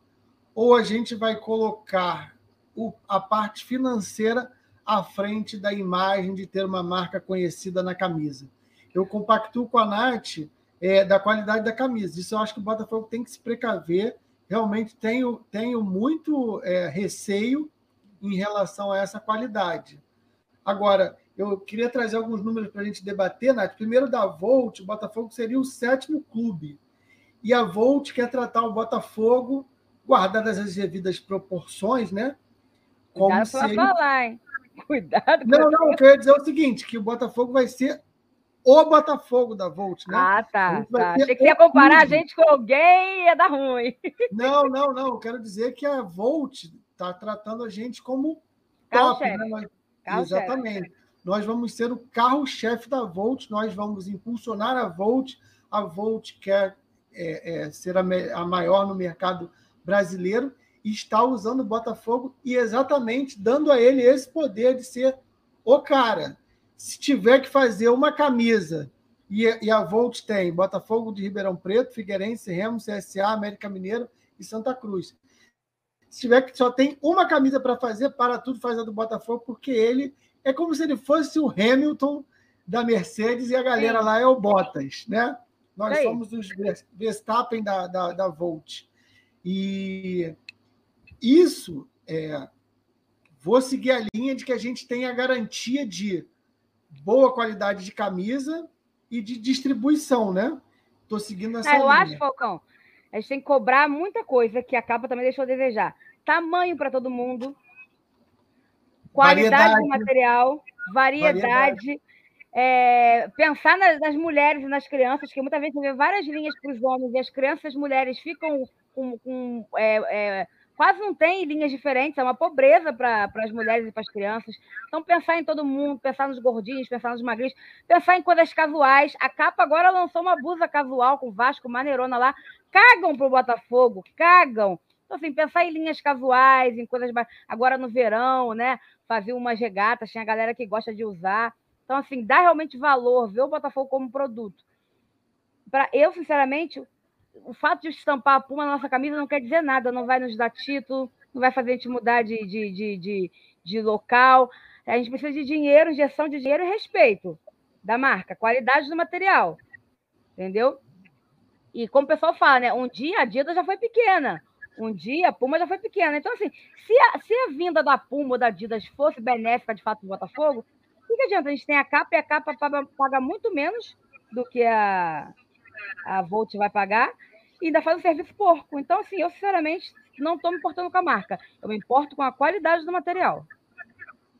ou a gente vai colocar o, a parte financeira à frente da imagem de ter uma marca conhecida na camisa. Eu compactuo com a Nath é, da qualidade da camisa. Isso eu acho que o Botafogo tem que se precaver. Realmente tenho, tenho muito é, receio em relação a essa qualidade. Agora, eu queria trazer alguns números para a gente debater, Nath. Primeiro, da Volt, o Botafogo seria o sétimo clube. E a Volt quer tratar o Botafogo, guardadas as devidas proporções, né? Como Cuidado para ele... falar, hein? Cuidado. Não, não, eu queria dizer o seguinte, que o Botafogo vai ser o Botafogo da Volt, né? Ah, tá. tá. Achei que ia comparar clube. a gente com alguém ia dar ruim. Não, não, não. Eu quero dizer que a Volt está tratando a gente como top. Né? Exatamente. Nós vamos ser o carro-chefe da Volt, nós vamos impulsionar a Volt. A Volt quer é, é, ser a, a maior no mercado brasileiro e está usando o Botafogo e exatamente dando a ele esse poder de ser o cara se tiver que fazer uma camisa, e, e a Volt tem Botafogo de Ribeirão Preto, Figueirense, Remo, CSA, América Mineiro e Santa Cruz. Se tiver que só tem uma camisa para fazer, para tudo faz a do Botafogo, porque ele é como se ele fosse o Hamilton da Mercedes e a galera Sim. lá é o Bottas, né? Nós é somos os Verstappen da, da, da Volt. E isso é, vou seguir a linha de que a gente tem a garantia de boa qualidade de camisa e de distribuição, né? Estou seguindo essa é, Eu linha. acho, Falcão, a gente tem que cobrar muita coisa que a capa também deixou a desejar. Tamanho para todo mundo, qualidade Variedade. do material, variedade. Variedade. é, pensar nas, nas mulheres e nas crianças, que muitas vezes você vê várias linhas para os homens e as crianças e as mulheres ficam com. com, é, é, quase não tem linhas diferentes, é uma pobreza para as mulheres e para as crianças. Então, pensar em todo mundo, pensar nos gordinhos, pensar nos magrinhos, pensar em coisas casuais. A capa agora lançou uma blusa casual com Vasco, maneirona lá. Cagam pro Botafogo, cagam. Então, assim, pensar em linhas casuais, em coisas. ba- Agora no verão, né? Fazer umas regatas, tinha galera que gosta de usar. Então, assim, dá realmente valor, ver o Botafogo como produto. Pra, eu, sinceramente, o fato de estampar a Puma na nossa camisa não quer dizer nada, não vai nos dar título, não vai fazer a gente mudar de, de, de, de, de local. A gente precisa de dinheiro, injeção de dinheiro e respeito da marca, qualidade do material. Entendeu? E como o pessoal fala, né? Um dia a Adidas já foi pequena. Um dia a Puma já foi pequena. Então, assim, se a, se a vinda da Puma ou da Adidas fosse benéfica de fato do Botafogo, o que, adianta? A gente tem a capa e a capa paga, paga muito menos do que a, a Volt vai pagar e ainda faz o serviço porco. Então, assim, eu sinceramente não estou me importando com a marca. Eu me importo com a qualidade do material.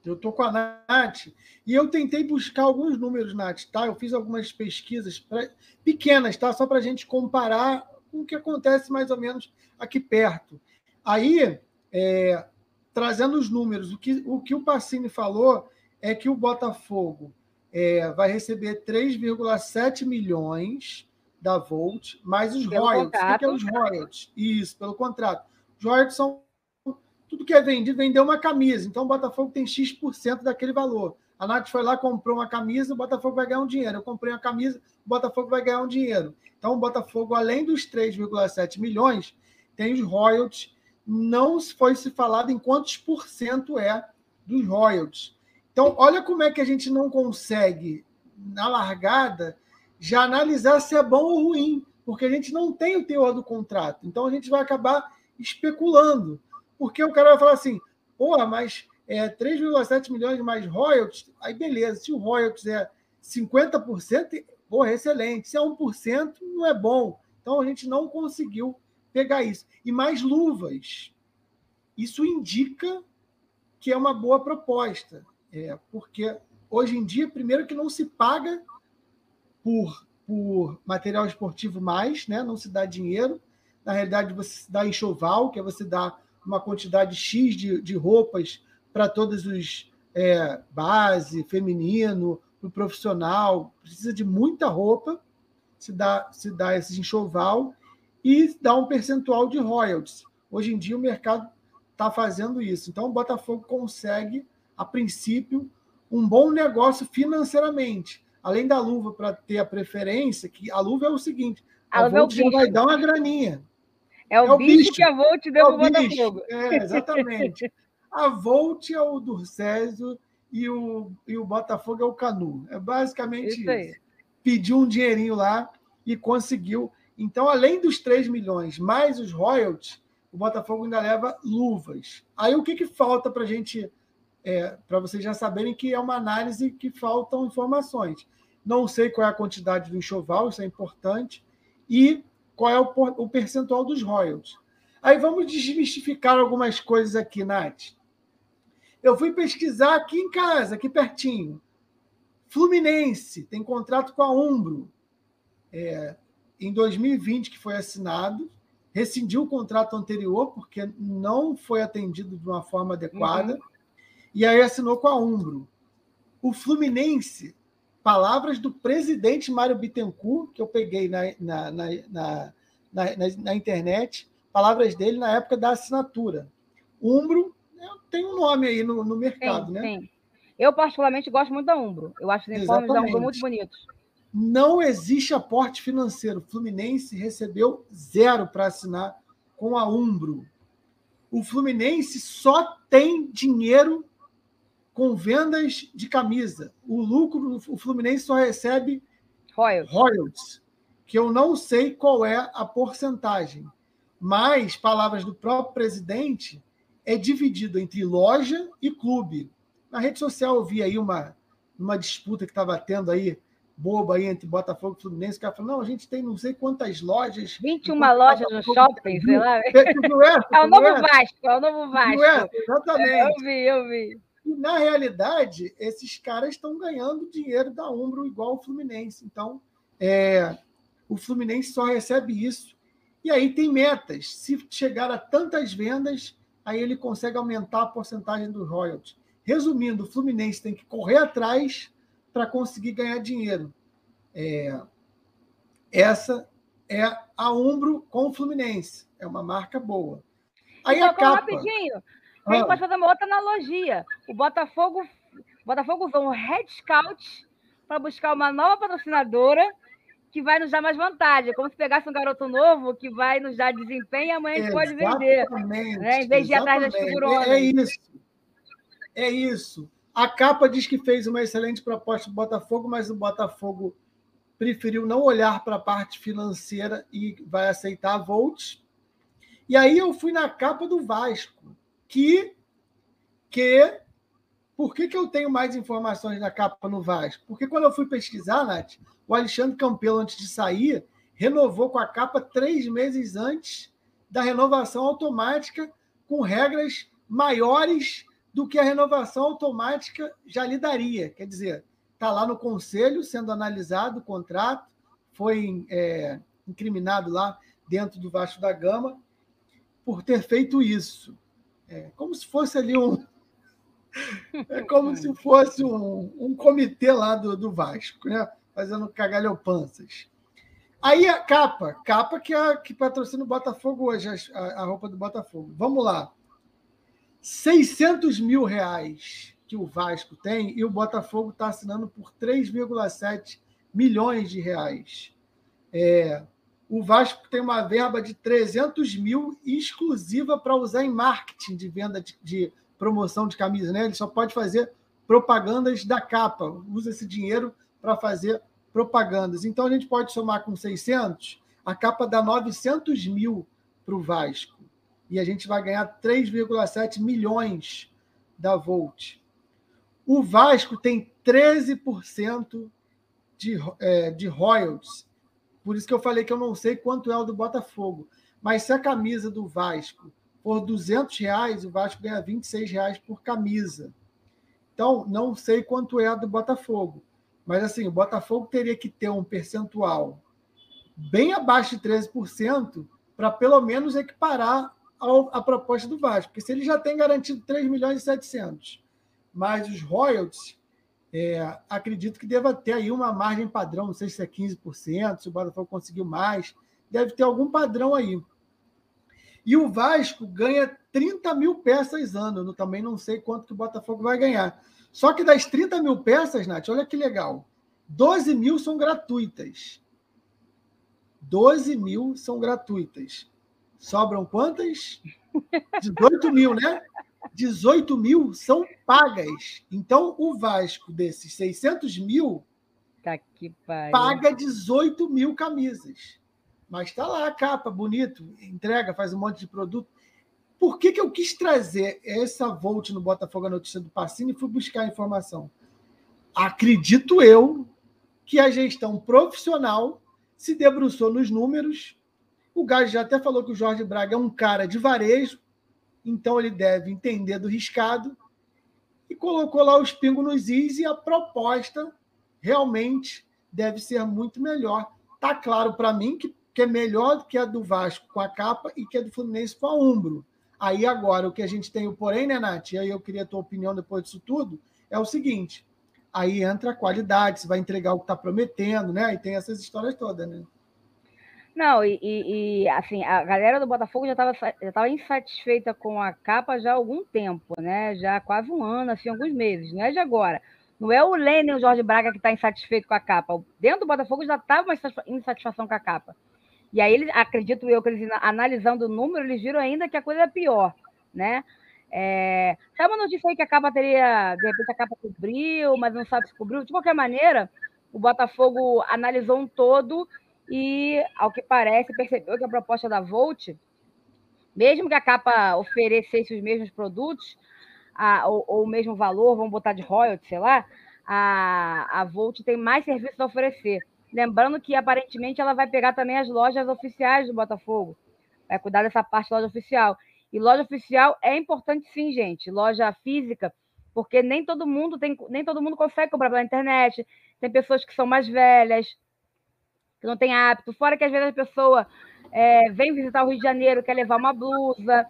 Eu estou com a Nath e eu tentei buscar alguns números, Nath, tá? Eu fiz algumas pesquisas pra- pequenas, tá? Só para a gente comparar com o que acontece mais ou menos aqui perto. Aí, é, trazendo os números, o que o, que o Pacini falou é que o Botafogo é, vai receber 3,7 milhões da Volt, mais os Pelo royalties. O que é contrato. os royalties? Isso, pelo contrato. Os royalties são tudo que é vendido, vendeu uma camisa. Então o Botafogo tem X% daquele valor. A Nath foi lá, comprou uma camisa, o Botafogo vai ganhar um dinheiro. Eu comprei uma camisa, o Botafogo vai ganhar um dinheiro. Então o Botafogo, além dos 3,7 milhões, tem os royalties. Não foi se falado em quantos por cento é dos royalties. Então, olha como é que a gente não consegue, na largada, já analisar se é bom ou ruim, porque a gente não tem o teor do contrato. Então a gente vai acabar especulando. Porque o cara vai falar assim, porra, mas é 3,7 milhões mais royalties, aí beleza, se o royalties é 50%, porra, excelente. Se é 1%, não é bom. Então a gente não conseguiu pegar isso. E mais luvas. Isso indica que é uma boa proposta. É, porque hoje em dia, primeiro que não se paga por, por material esportivo mais, né? não se dá dinheiro. Na realidade, você dá enxoval, que é você dá uma quantidade X de, de roupas para todos os é, base, feminino, para o profissional. Precisa de muita roupa, se dá, se dá esse enxoval e dá um percentual de royalties. Hoje em dia o mercado está fazendo isso. Então o Botafogo consegue, a princípio, um bom negócio financeiramente. Além da luva para ter a preferência, que a luva é o seguinte: A a, luva é o Volt bicho. vai dar uma graninha. É o, É o bicho, bicho. que a Volt É deu o pro bicho. Botafogo. É, exatamente. A Volt é o Durcésio e o, e o Botafogo é o Canu. É basicamente Isso isso. Pediu um dinheirinho lá e conseguiu. Então, além dos 3 milhões mais os royalties, o Botafogo ainda leva luvas. Aí o que, que falta para a gente, é, para vocês já saberem que é uma análise que faltam informações. Não sei qual é a quantidade do enxoval, isso é importante, e qual é o, o percentual dos royalties. Aí vamos desmistificar algumas coisas aqui, Nath. Eu fui pesquisar aqui em casa, aqui pertinho. Fluminense tem contrato com a Umbro. É, em 2020, que foi assinado, rescindiu o contrato anterior, porque não foi atendido de uma forma adequada, e aí assinou com a Umbro. O Fluminense, palavras do presidente Mário Bittencourt, que eu peguei na, na, na, na, internet, palavras dele na época da assinatura. Umbro tem um nome aí no, no mercado, né? Eu, particularmente, gosto muito da Umbro. Eu acho os uniformes da Umbro muito bonitos. Não existe aporte financeiro. O Fluminense recebeu zero para assinar com a Umbro. O Fluminense só tem dinheiro com vendas de camisa. O lucro, o Fluminense só recebe Royal. royalties, que eu não sei qual é a porcentagem. Mas, palavras do próprio presidente, é dividido entre loja e clube. Na rede social eu vi aí uma, uma disputa que estava tendo aí, boba aí, entre Botafogo e Fluminense. O cara falou, não, a gente tem não sei quantas lojas. 21 enquanto lojas no shopping, sei lá. Você viu essa? É o novo? Vasco, é o novo? Vasco. Eu Exatamente. vi, eu vi. E, na realidade, esses caras estão ganhando dinheiro da Umbro igual o Fluminense. Então, é, o Fluminense só recebe isso. E aí tem metas. Se chegar a tantas vendas, aí ele consegue aumentar a porcentagem do royalty. Resumindo, o Fluminense tem que correr atrás para conseguir ganhar dinheiro. É, essa é a Umbro com o Fluminense. É uma marca boa. Aí então, a capa... rapidinho, a gente ah. pode fazer uma outra analogia. O Botafogo, o Botafogo usou um Red Scout para buscar uma nova patrocinadora que vai nos dar mais vantagem. Como se pegasse um garoto novo que vai nos dar desempenho e amanhã a gente pode vender. Né? Em vez de ir atrás das figuronas. É, é isso. É isso. A capa diz que fez uma excelente proposta do Botafogo, mas o Botafogo preferiu não olhar para a parte financeira e vai aceitar a Volt. E aí eu fui na capa do Vasco, que que por que, que eu tenho mais informações da capa no Vasco? Porque quando eu fui pesquisar, Nath, o Alexandre Campelo, antes de sair, renovou com a capa três meses antes da renovação automática, com regras maiores do que a renovação automática já lhe daria. Quer dizer, está lá no conselho sendo analisado o contrato, foi é, incriminado lá dentro do Vasco da Gama por ter feito isso. É, como se fosse ali um. É como se fosse um, um comitê lá do, do Vasco, né? fazendo cagalhopanças. Aí a capa, capa que, é, que patrocina o Botafogo hoje, a, a roupa do Botafogo. Vamos lá. 600 mil reais que o Vasco tem e o Botafogo está assinando por 3,7 milhões de reais. É, o Vasco tem uma verba de 300 mil exclusiva para usar em marketing de venda de, de, promoção de camisa. Né? Ele só pode fazer propagandas da capa, usa esse dinheiro para fazer propagandas. Então a gente pode somar com 600, a capa dá 900 mil para o Vasco. E a gente vai ganhar 3,7 milhões da Volt. O Vasco tem 13% de, é, de royalties. Por isso que eu falei que eu não sei quanto é o do Botafogo. Mas se a camisa do Vasco for 200 reais, o Vasco ganha 26 reais por camisa. Então, não sei quanto é a do Botafogo. Mas, assim, o Botafogo teria que ter um percentual bem abaixo de 13% para, pelo menos, equiparar a proposta do Vasco. Porque se ele já tem garantido 3 milhões e 700 mas os royalties, é, acredito que deva ter aí uma margem padrão, não sei se é 15%, se o Botafogo conseguiu mais, deve ter algum padrão aí. E o Vasco ganha 30 mil peças ano, eu também não sei quanto que o Botafogo vai ganhar. Só que das 30 mil peças, Nath, olha que legal, 12 mil são gratuitas. 12 mil são gratuitas. Sobram quantas? 18 mil, né? 18 mil são pagas. Então, o Vasco, desses 600 mil, tá que paga 18 mil camisas. Mas está lá a capa, bonito, entrega, faz um monte de produto. Por que, que eu quis trazer essa Volt no Botafogo a notícia do Pacini e fui buscar informação? Acredito eu que a gestão profissional se debruçou nos números. O Gás já até falou que o Jorge Braga é um cara de varejo, então ele deve entender do riscado e colocou lá os pingos nos is e a proposta realmente deve ser muito melhor. Tá claro para mim que, que é melhor do que a do Vasco com a capa e que a do Fluminense com a Umbro. Aí agora o que a gente tem o porém, né, Nath? E aí eu queria a tua opinião depois disso tudo, é o seguinte, aí entra a qualidade, você vai entregar o que está prometendo, né? E tem essas histórias todas, né? Não, e, e, e, assim, a galera do Botafogo já estava já tava insatisfeita com a capa já há algum tempo, né? Já há quase um ano, assim, alguns meses, não é de agora. Não é o Lênin o Jorge Braga que está insatisfeito com a capa. Dentro do Botafogo já estava uma insatisfação com a capa. E aí, eles, acredito eu, que eles, analisando o número, eles viram ainda que a coisa é pior, né? É, sabe uma notícia aí que a capa teria, de repente a capa cobriu, mas não sabe se cobriu? De qualquer maneira, o Botafogo analisou um todo e, ao que parece, percebeu que a proposta da Volt, mesmo que a capa oferecesse os mesmos produtos, a, ou, ou, o mesmo valor, vamos botar de royalty, sei lá, a, a Volt tem mais serviços a oferecer. Lembrando que, aparentemente, ela vai pegar também as lojas oficiais do Botafogo. Vai cuidar dessa parte da loja oficial. E loja oficial é importante sim, gente. Loja física porque nem todo mundo tem, nem todo mundo consegue comprar pela internet. Tem pessoas que são mais velhas, que não têm hábito. Fora que às vezes a pessoa é, vem visitar o Rio de Janeiro, quer levar uma blusa.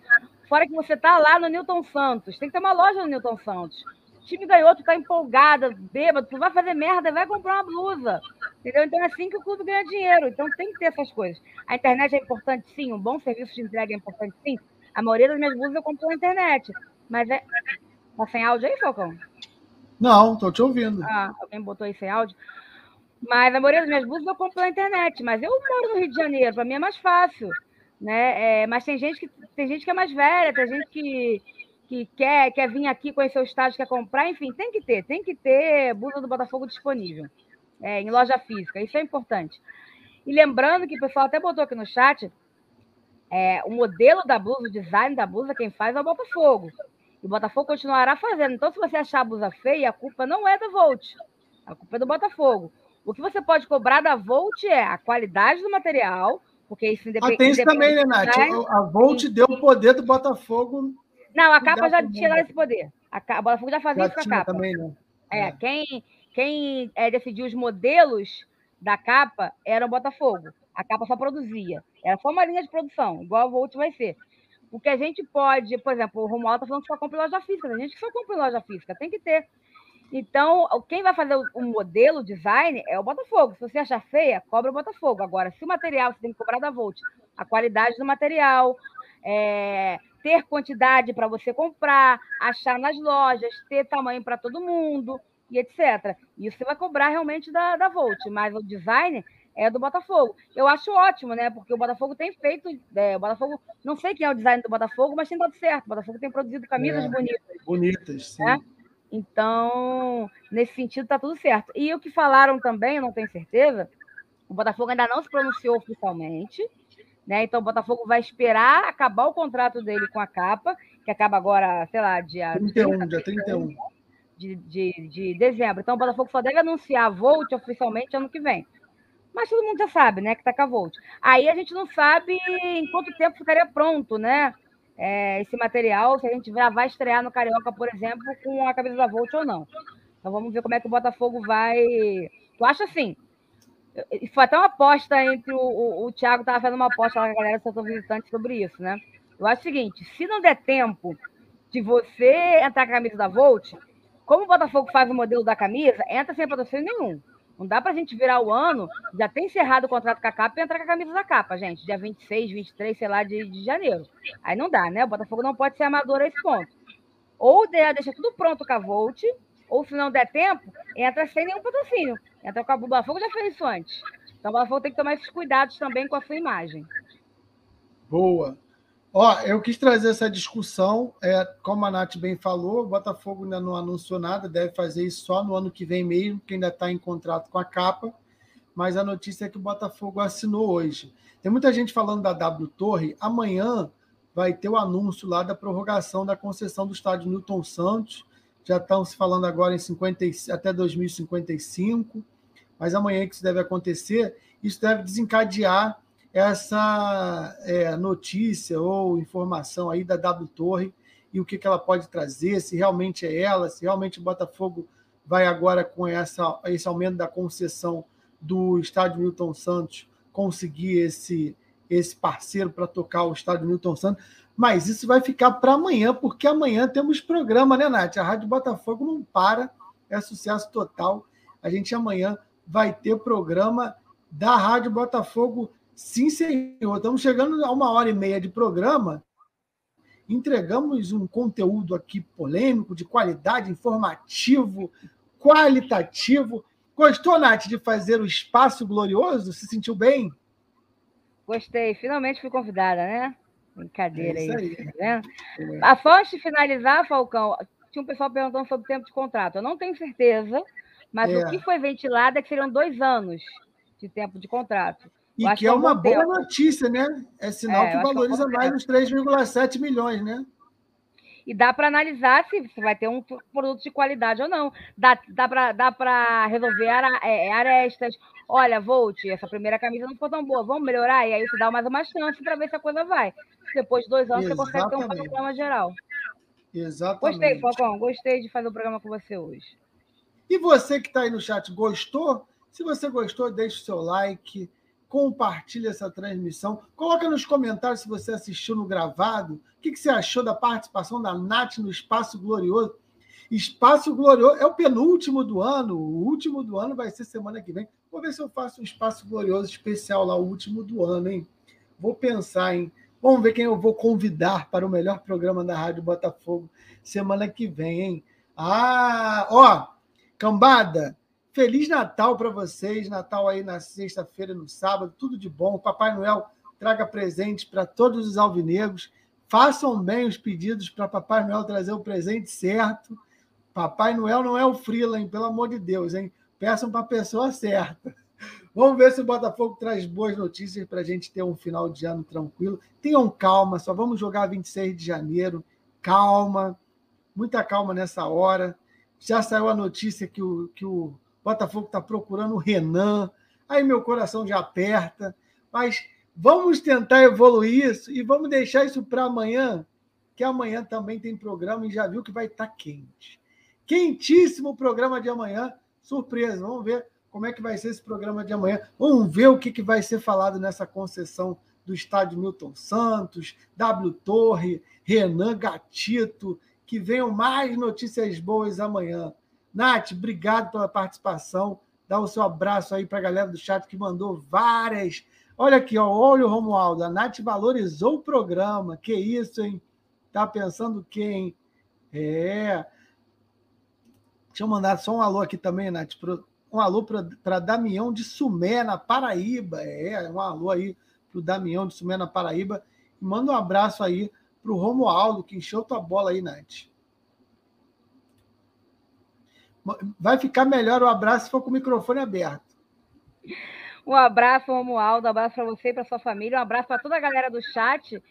Fora que você está lá no Newton Santos. Tem que ter uma loja no Newton Santos. O time ganhou, tu tá empolgada, bêbado, tu vai fazer merda, vai comprar uma blusa. Entendeu? Então é assim que o clube ganha dinheiro. Então tem que ter essas coisas. A internet é importante, sim. Um bom serviço de entrega é importante, sim. A maioria das minhas blusas eu compro na internet. Mas é. Tá sem áudio aí, Falcão? Não, tô te ouvindo. Ah, alguém botou aí sem áudio. Mas a maioria minhas blusas eu compro pela internet. Mas eu moro no Rio de Janeiro, para mim é mais fácil. Né? É, mas tem gente, que, tem gente que é mais velha, tem gente que, que quer, quer vir aqui conhecer o estádio, quer comprar, enfim, tem que ter, tem que ter blusa do Botafogo disponível é, em loja física, isso é importante. E lembrando que o pessoal até botou aqui no chat, é, o modelo da blusa, o design da blusa, quem faz é o Botafogo. E o Botafogo continuará fazendo. Então, se você achar a blusa feia, a culpa não é da Volt, a culpa é do Botafogo. O que você pode cobrar da Volt é a qualidade do material, porque isso independe. Ah, tem isso também, né, Nath? A Volt deu o poder do Botafogo. Não, a capa já tinha esse poder. A, Botafogo já fazia já isso com a capa. Também, né? É, é. quem, quem é, decidiu os modelos da capa era o Botafogo. A capa só produzia. Era só uma linha de produção, igual a Volt vai ser. O que a gente pode, por exemplo, o Romualdo está falando que só compra em loja física. A gente que só compra em loja física, tem que ter. Então, quem vai fazer o modelo, o design, é o Botafogo. Se você achar feia, cobra o Botafogo. Agora, se o material, você tem que cobrar da Volt. A qualidade do material, é, ter quantidade para você comprar, achar nas lojas, ter tamanho para todo mundo e etc. Isso você vai cobrar realmente da, da Volt, mas o design é do Botafogo. Eu acho ótimo, né? Porque o Botafogo tem feito. É, o Botafogo, não sei quem é o design do Botafogo, mas tem dado certo. O Botafogo tem produzido camisas é, bonitas. Bonitas, sim. Né? Então, nesse sentido, está tudo certo. E o que falaram também, eu não tenho certeza, o Botafogo ainda não se pronunciou oficialmente. Né? Então, o Botafogo vai esperar acabar o contrato dele com a capa, que acaba agora, sei lá, dia 31, 30, dia 31 de, de, de dezembro. Então, o Botafogo só deve anunciar a Volt oficialmente ano que vem. Mas todo mundo já sabe, né, que tá com a Volt. Aí a gente não sabe em quanto tempo ficaria pronto, né? É, esse material, se a gente já vai estrear no Carioca, por exemplo, com a camisa da Volt ou não. Então vamos ver como é que o Botafogo vai. Tu acha assim? Foi até uma aposta entre o, o, o Thiago estava fazendo uma aposta lá com a galera do visitante sobre isso, né? Eu acho o seguinte: se não der tempo de você entrar com a camisa da Volt, como o Botafogo faz o modelo da camisa, entra sem patrocínio nenhum. Não dá para a gente virar o ano, já ter encerrado o contrato com a capa e entrar com a camisa da capa, gente. Dia 26, 23, sei lá, de, de janeiro. Aí não dá, né? O Botafogo não pode ser amador a esse ponto. Ou deixa tudo pronto com a Volt, ou se não der tempo, entra sem nenhum patrocínio. Entra com a Botafogo já fez isso antes. Então o Botafogo tem que tomar esses cuidados também com a sua imagem. Boa. Ó, eu quis trazer essa discussão, é, como a Nath bem falou, o Botafogo ainda não anunciou nada, deve fazer isso só no ano que vem mesmo, que ainda está em contrato com a capa, mas a notícia é que o Botafogo assinou hoje. Tem muita gente falando da W Torre, amanhã vai ter o anúncio lá da prorrogação da concessão do estádio Newton Santos, já estão se falando agora em 50, até 2055, mas amanhã que isso deve acontecer, isso deve desencadear essa é, notícia ou informação aí da W Torre e o que, que ela pode trazer, se realmente é ela, se realmente o Botafogo vai agora com essa, esse aumento da concessão do estádio Milton Santos conseguir esse, esse parceiro para tocar o estádio Milton Santos. Mas isso vai ficar para amanhã, porque amanhã temos programa, né, Nath? A Rádio Botafogo não para, é sucesso total. A gente amanhã vai ter programa da Rádio Botafogo Sim, senhor. Estamos chegando a uma hora e meia de programa. Entregamos um conteúdo aqui polêmico, de qualidade, informativo, qualitativo. Gostou, Nath, de fazer o espaço glorioso? Se sentiu bem? Gostei. Finalmente fui convidada, né? Brincadeira é isso aí. Tá vendo? É. A de finalizar, Falcão, tinha um pessoal perguntando sobre o tempo de contrato. Eu não tenho certeza, mas é. o que foi ventilado é que seriam dois anos de tempo de contrato. E que é, é uma boa notícia, né? É sinal é, que valoriza que mais uns 3,7 milhões, né? E dá para analisar se, se vai ter um produto de qualidade ou não. Dá, dá para resolver é, arestas. Olha, Volt, essa primeira camisa não ficou tão boa, vamos melhorar? E aí você dá mais uma chance para ver se a coisa vai. Depois de dois anos, Exatamente. você consegue ter um panorama geral. Exatamente. Gostei, Falcão, gostei de fazer o programa com você hoje. E você que está aí no chat, gostou? Se você gostou, deixe o seu like, compartilhe essa transmissão. Coloca nos comentários se você assistiu no gravado. O que, que você achou da participação da Nath no Espaço Glorioso? Espaço Glorioso é o penúltimo do ano. O último do ano vai ser semana que vem. Vou ver se eu faço um Espaço Glorioso especial lá, o último do ano, hein? Vou pensar, hein? Vamos ver quem eu vou convidar para o melhor programa da Rádio Botafogo semana que vem, hein? Ah, ó, cambada, Feliz Natal para vocês, Natal aí na sexta-feira, no sábado, tudo de bom. Papai Noel traga presentes para todos os alvinegros. Façam bem os pedidos para Papai Noel trazer o presente certo. Papai Noel não é o Freeland, pelo amor de Deus, hein? Peçam para a pessoa certa. Vamos ver se o Botafogo traz boas notícias para a gente ter um final de ano tranquilo. Tenham calma, só vamos jogar 26 de janeiro. Calma, muita calma nessa hora. Já saiu a notícia que o, que o Botafogo está procurando o Renan. Aí meu coração já aperta. Mas vamos tentar evoluir isso e vamos deixar isso para amanhã, que amanhã também tem programa e já viu que vai estar tá quente. Quentíssimo o programa de amanhã. Surpresa, vamos ver como é que vai ser esse programa de amanhã. Vamos ver o que, que vai ser falado nessa concessão do estádio Milton Santos, W Torre, Renan Gatito, que venham mais notícias boas amanhã. Nath, obrigado pela participação. Dá o seu abraço aí para a galera do chat que mandou várias. Olha aqui, ó, olha o Romualdo. A Nath valorizou o programa. Que isso, hein? Tá pensando quem? É. Deixa eu mandar só um alô aqui também, Nath. Um alô para Damião de Sumé, na Paraíba. É, um alô aí para o Damião de Sumé, na Paraíba. E manda um abraço aí para o Romualdo, que encheu tua bola aí, Nath. Vai ficar melhor o abraço se for com o microfone aberto. Um abraço, Romualdo, um abraço para você e para sua família, um abraço para toda a galera do chat.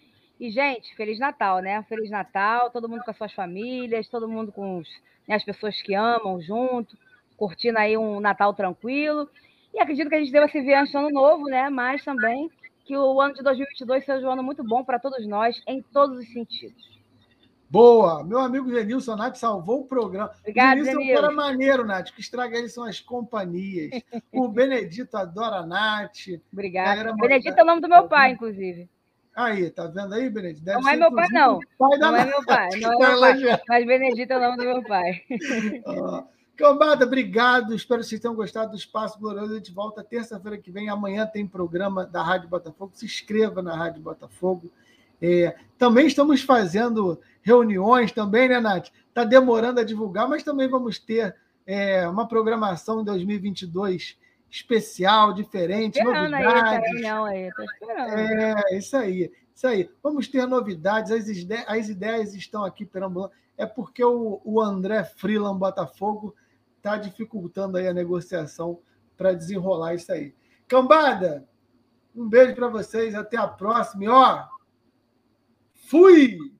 E, gente, Feliz Natal, né? Feliz Natal, todo mundo com as suas famílias, todo mundo com os, né, as pessoas que amam junto, curtindo aí um Natal tranquilo. E acredito que a gente deva se ver antes ano novo, né? Mas também que o ano de 2022 seja um ano muito bom para todos nós, em todos os sentidos. Boa! Meu amigo Genilson Nath salvou o programa. Obrigado, Genilson é um cara maneiro, Nath. que estraga ele são as companhias. o Benedito adora a Nath. Obrigado. Benedito é o nome do meu pai, inclusive. Aí, tá vendo aí, Benedito? Deve não é meu pai, não. Pai não é meu pai, não é meu pai. Mas Benedito é o nome do meu pai. Cambada, obrigado. Espero que vocês tenham gostado do Espaço Glorioso. A gente volta terça-feira que vem. Amanhã tem programa da Rádio Botafogo. Se inscreva na Rádio Botafogo. É, também estamos fazendo reuniões também, né, Nath? Está demorando a divulgar, mas também vamos ter é, uma programação em 2022 especial, diferente, esperando novidades. Aí, aí, tô esperando. É, isso aí, isso aí. Vamos ter novidades, as, ideias, as ideias estão aqui perambulando. É porque o, o André Freeland Botafogo está dificultando aí a negociação para desenrolar isso aí. Cambada, um beijo para vocês, até a próxima. E ó, Fui!